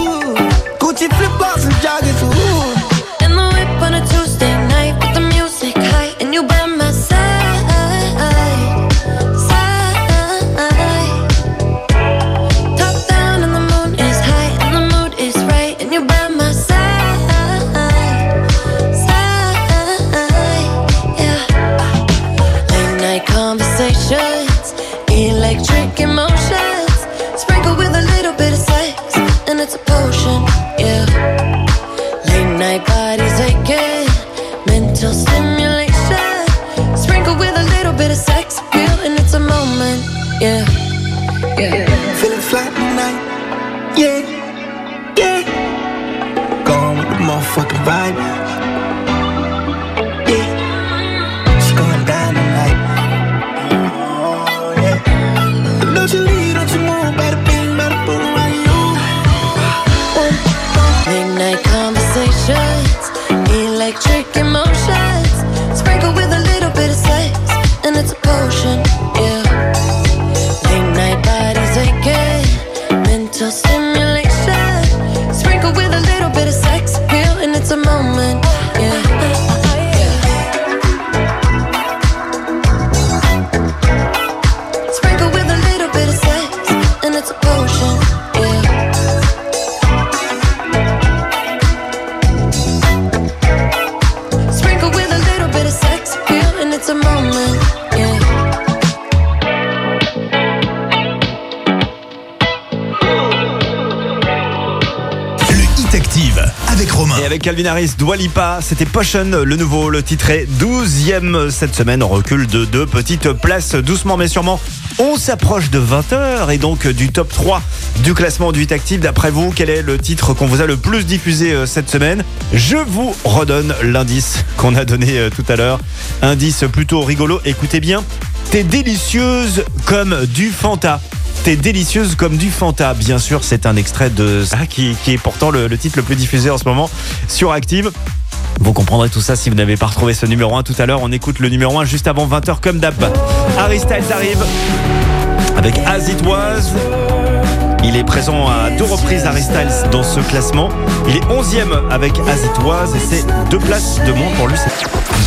avec Calvin Harris, Dua Lipa, c'était Potion, le nouveau, le titré 12e cette semaine, on recule de deux petites places doucement mais sûrement. On s'approche de 20h et donc du top 3 du classement du Hit Active. D'après vous, quel est le titre qu'on vous a le plus diffusé euh, cette semaine? Je vous redonne l'indice qu'on a donné euh, tout à l'heure. Indice plutôt rigolo, écoutez bien. T'es délicieuse comme du Fanta. T'es délicieuse comme du Fanta. Bien sûr, c'est un extrait de ça qui, est pourtant le, le titre le plus diffusé en ce moment sur Active. Vous comprendrez tout ça si vous n'avez pas retrouvé ce numéro 1 tout à l'heure. On écoute le numéro 1 juste avant 20h comme d'hab. Harry Styles arrive avec As It Was. Il est présent à deux reprises Harry Styles dans ce classement. Il est 11e avec As It Was et c'est deux places de moins pour lui.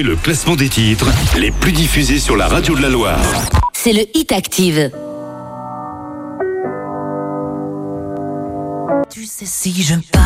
20h, Découvrez le classement des titres les plus diffusés sur la radio de la Loire. c'est le Hit Active. Tu sais, si je pars,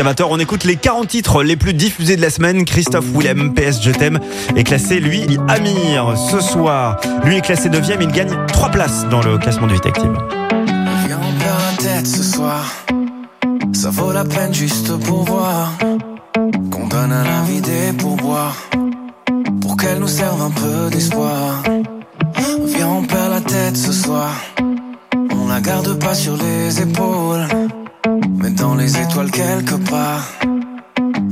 Jusqu'à 20h, on écoute les 40 titres les plus diffusés de la semaine. Christophe Willem, PS Je t'aime, est classé, lui, Amir. Ce soir, lui est classé 9 il gagne 3 places dans le classement du Hit Active. Viens, on perd la tête ce soir. Ça vaut la peine juste pour voir. Qu'on donne à la vie des pourboires. Pour qu'elle nous serve un peu d'espoir. Viens, on perd la tête ce soir. On la garde pas sur les épaules. Mais dans les étoiles quelque part.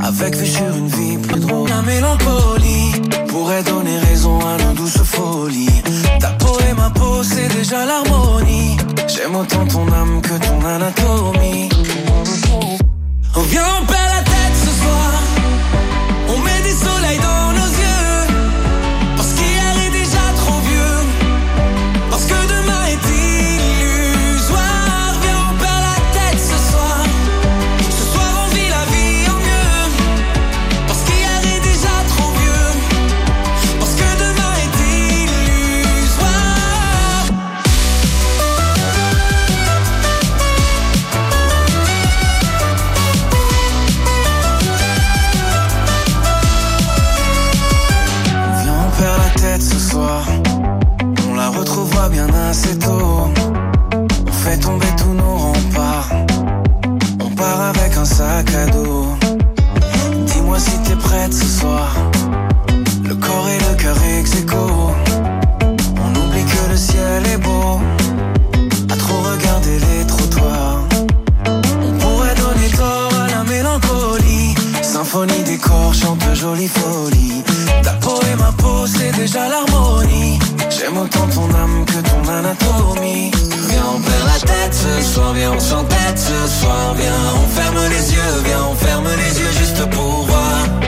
Avec vue sur une vie plus drôle. La mélancolie pourrait donner raison à nos douces folies. Ta peau et ma peau, c'est déjà l'harmonie. J'aime autant ton âme que ton anatomie. On vient, on perd la tête ce soir. On met des soleils dans sac à dos. Dis-moi si t'es prête ce soir. Le corps et le cœur ex. On oublie que le ciel est beau. À trop regarder les trottoirs. On pourrait donner tort à la mélancolie. Symphonie des corps chante jolie folie. Ta peau et ma peau, c'est déjà l'harmonie. J'aime autant ton âme que ton anatomie. On perd la tête ce soir, viens, on s'entête ce soir. Viens, on ferme les yeux, viens, on ferme les yeux juste pour voir.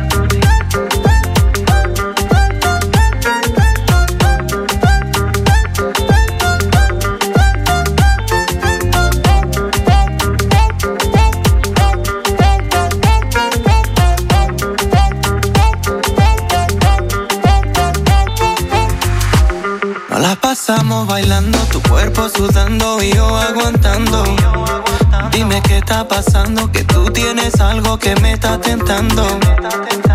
Y yo aguantando. Dime qué está pasando, que tú tienes algo que me está tentando.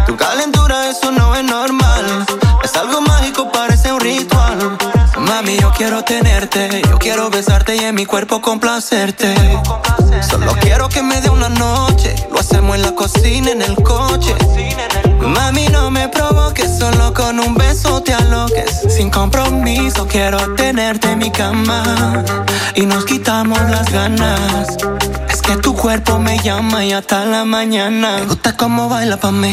Tu calentura, eso no es normal. Mami, yo quiero tenerte, yo quiero besarte y en mi cuerpo complacerte. Solo quiero que me dé una noche, lo hacemos en la cocina, en el coche. Mami, no me provoques, solo con un beso te aloques. Sin compromiso, quiero tenerte en mi cama y nos quitamos las ganas. Es que tu cuerpo me llama y hasta la mañana. Me gusta cómo baila pa' mí.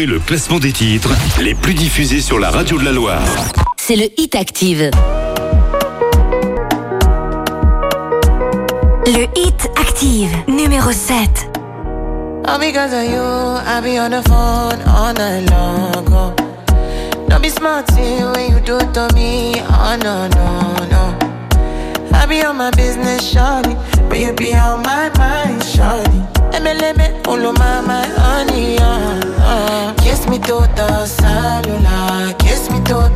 Découvrez le classement des titres les plus diffusés sur la radio de la Loire. c'est le Hit Active. Le hit active, numéro 7. All because of you, I be on the phone all night long. Oh. Don't be smart see, when you do it to me. Oh no, no, no. I be on my business, shawty. But you be on my mind, shawty. All of my, honey, uh, uh. Kiss me to the cellular,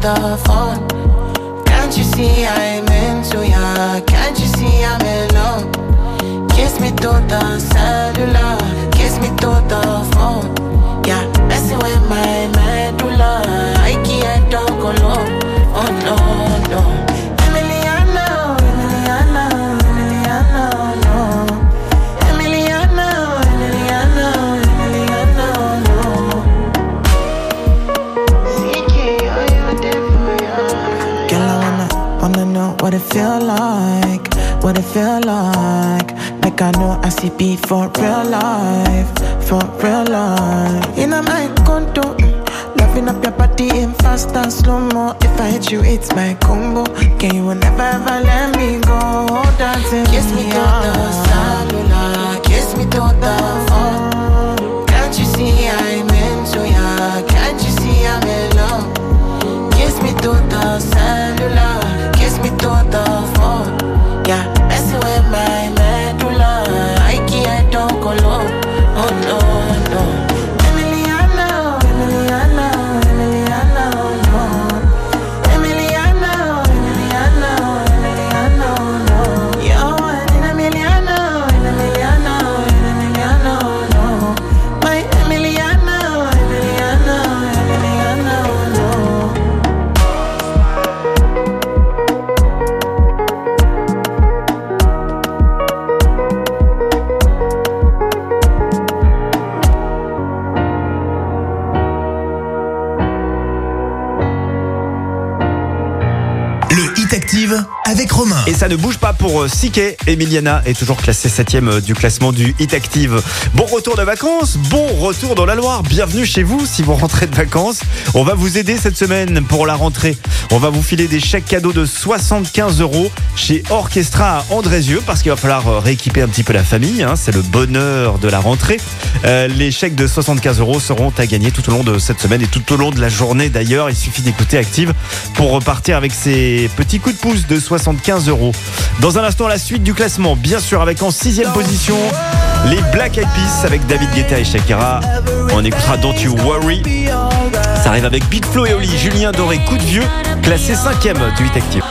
the phone. Can't you see I'm into ya? Can't you see I'm in love? Kiss me through the cellular, kiss me through the phone. Yeah, messing with my medulla. I can't talk alone. Feel like, what it feel like. Like I know I see beat for real life, for real life. In my condo, loving up your body in fast and slow mo. If I hit you, it's my combo. Can you never ever let me go? Dancing Kiss me through the cellular, kiss me through the Et ça ne bouge pas pour euh, Siké. Emiliana est toujours classée 7ème du classement du Hit Active. Bon retour de vacances, bon retour dans la Loire. Bienvenue chez vous si vous rentrez de vacances. On va vous aider cette semaine pour la rentrée. On va vous filer des chèques cadeaux de 75 euros chez Orchestra à Andrézieux parce qu'il va falloir euh, rééquiper un petit peu la famille. hein. C'est le bonheur de la rentrée. Euh, les chèques de 75 euros seront à gagner tout au long de cette semaine et tout au long de la journée d'ailleurs. Il suffit d'écouter Active pour repartir avec ces petits coups de pouce de 75 euros. Dans un instant, la suite du classement, bien sûr, avec en sixième position les Black Eyed Peas avec David Guetta et Shakira. On écoutera Don't You Worry. Ça arrive avec Big Flo et Oli, Julien Doré, coup de vieux, classé cinquième du 8 Active.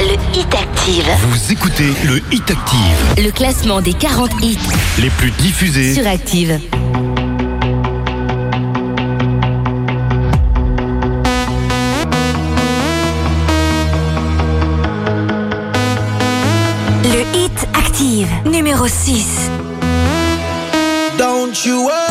Le Hit Active. Vous écoutez le Hit Active, Le classement des 40 hits les plus diffusés. sur Active. Numéro 6. Don't you worry.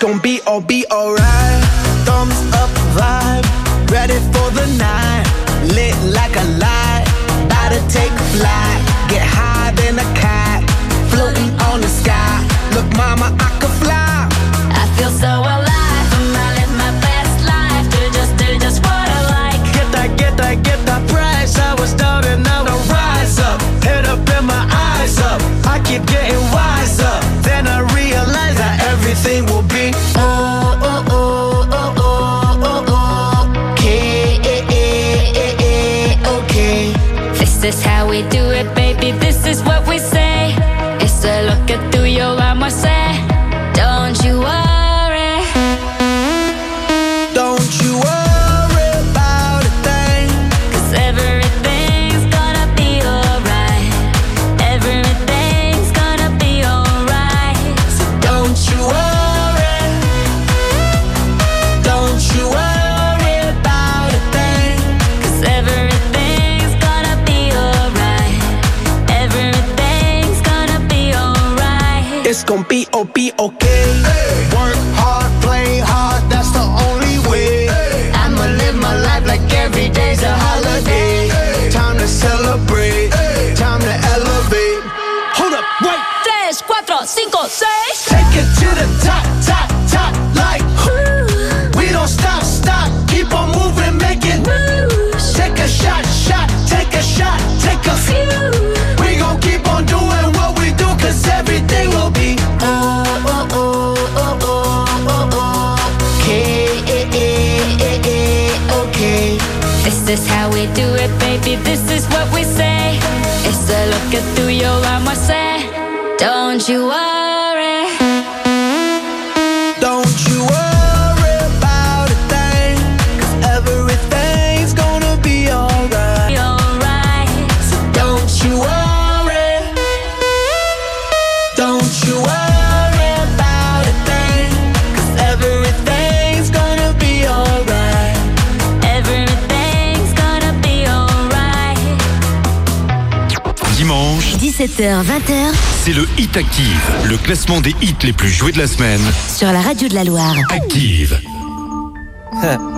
Gonna be all be alright. Thumbs up vibe, ready for the night. Lit like a light, about to take flight. Get high be oh be okay. 17h, 20h c'est le Hit Active, le classement des hits les plus joués de la semaine. sur la radio de la Loire. Active.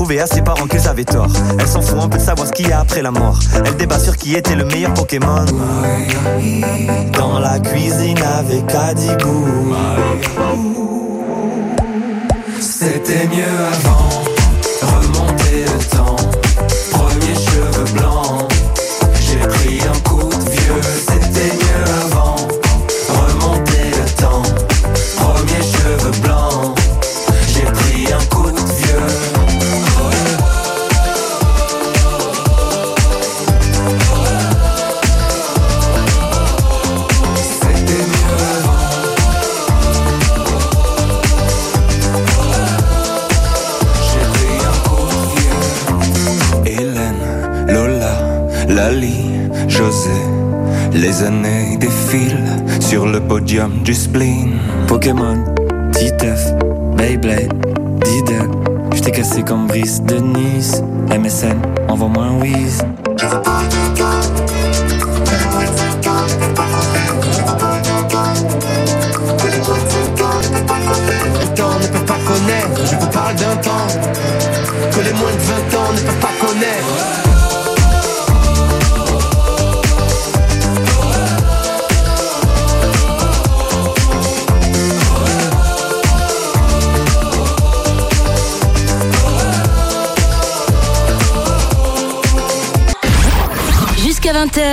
prouver à ses parents qu'ils avaient tort. Elle s'en fout un peu de savoir ce qu'il y a après la mort. Elle débat sur qui était le meilleur Pokémon. Dans la cuisine avec Adigou. C'était mieux avant, José. Les années défilent sur le podium du spleen. Pokémon, Titeuf, Beyblade, Diddle. Je t'ai cassé comme Brice de Nice. MSN, envoie-moi un whiz.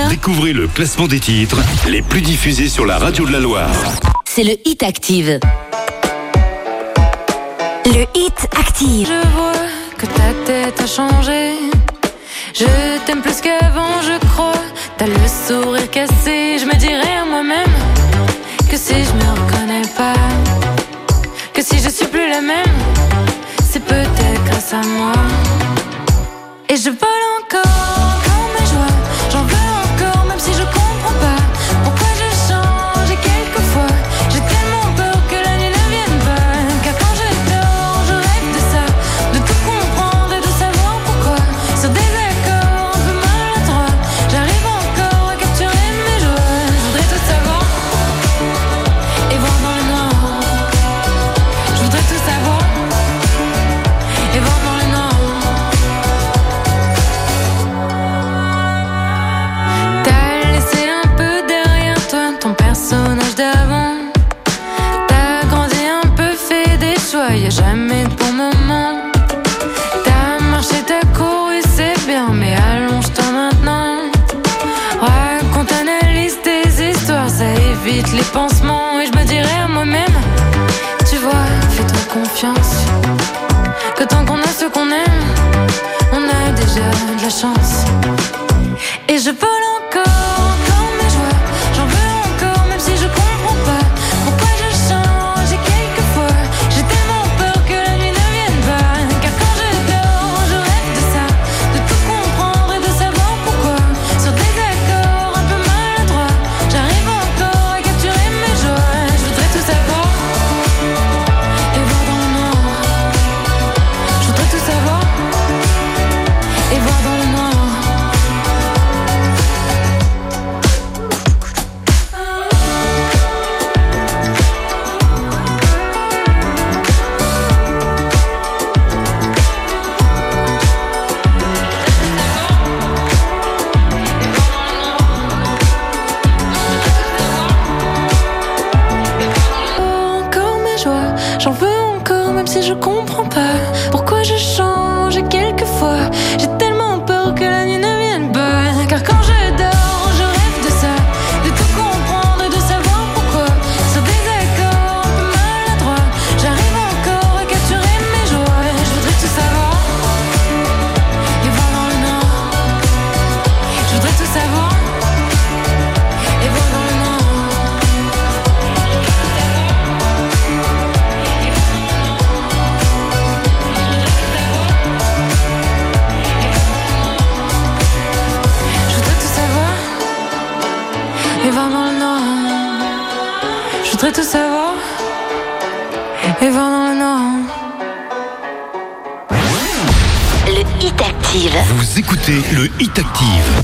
Découvrez le classement des titres les plus diffusés sur la radio de la Loire. c'est le Hit Active. Le Hit Active. Je vois que ta tête a changé. Je t'aime plus qu'avant, je crois. T'as le sourire cassé. Je me dirais à moi-même que si je me reconnais pas, que si je suis plus la même, c'est peut-être grâce à moi. Et je vole encore, je vole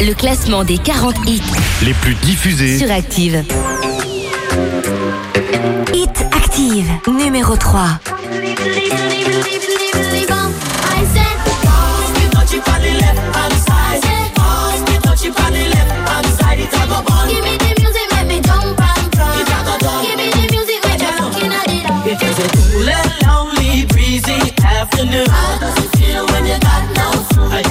Le classement des 40 hits les plus diffusés. sur Active. Hit Active, numéro 3. Give me the music, make me jump and prance. Give me the music, make me looking at it. It was a cool and lonely, breezy afternoon. How does it feel when you got no food?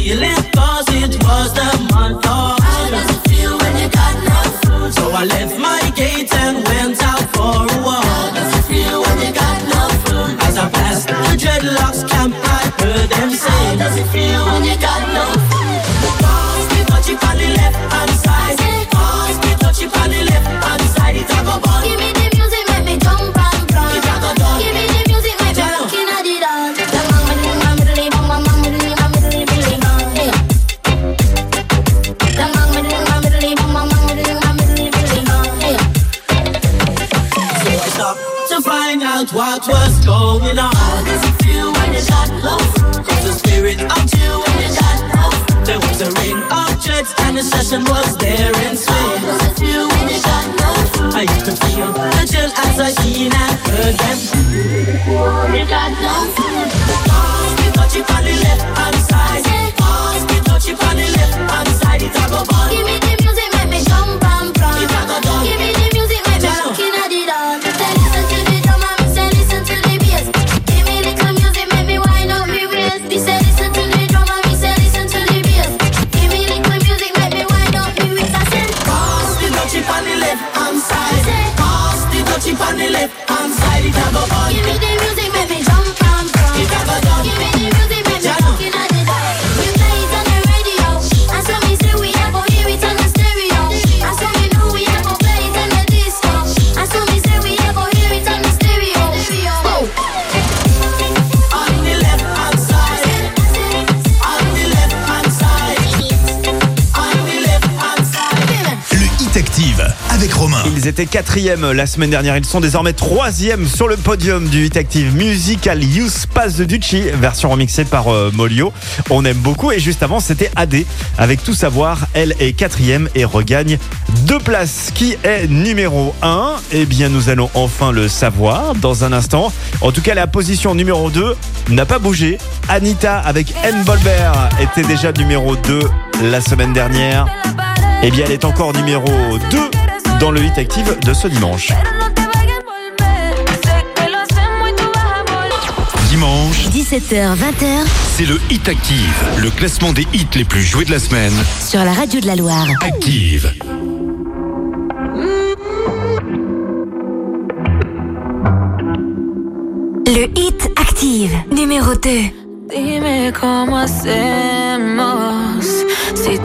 I could feel it cause it was the month of How does it feel when you got no food? So I left my gate and went out for a How walk. does it feel when you got no food? As I passed the dreadlocks going on. How does it feel when you got no food? The spirit of Feel when you got no food? There was a ring of jets and the session was there How swing. does it feel when you got no food? I used to feel the chill as I seen and heard them. You got food? Pass me the left left hand side. It a étaient quatrième la semaine dernière, ils sont désormais troisième sur le podium du Hit Active Musical Use Pass de Ducci, version remixée par euh, Molio. On aime beaucoup et juste avant c'était AD avec tout savoir. Elle est quatrième et regagne deux places. Qui est numéro 1 Eh bien nous allons enfin le savoir dans un instant. En tout cas la position numéro 2 n'a pas bougé. Anita avec N. Bolbert était déjà numéro 2 la semaine dernière. Eh bien elle est encore numéro 2 dans le Hit Active de ce dimanche. Dimanche, 17h-20h, c'est le Hit Active, le classement des hits les plus joués de la semaine. Sur la radio de la Loire. Active. Le Hit Active, numéro 2.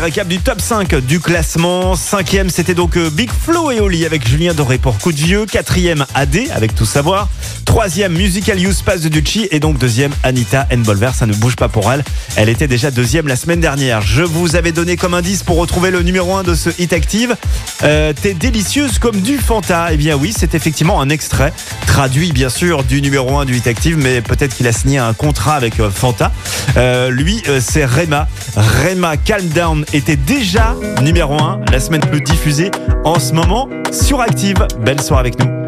récap du top 5 du classement. Cinquième, c'était donc euh, Big Flo et Oli avec Julien Doré pour Coup de Vieux. Quatrième, AD avec Tout Savoir. Troisième, Musical Use Pass de Ducci. Et donc deuxième, Anita Enbolver. Ça ne bouge pas pour elle. Elle était déjà deuxième la semaine dernière. Je vous avais donné comme indice pour retrouver le numéro 1 de ce Hit Active. Euh, T'es délicieuse comme du Fanta. Eh bien oui, c'est effectivement un extrait traduit bien sûr du numéro 1 du Hit Active, mais peut-être qu'il a signé un contrat avec euh, Fanta. Euh, lui, euh, c'est Rema. Rema Calm Down était déjà numéro 1 la semaine plus diffusée en ce moment sur Active. Belle soirée avec nous.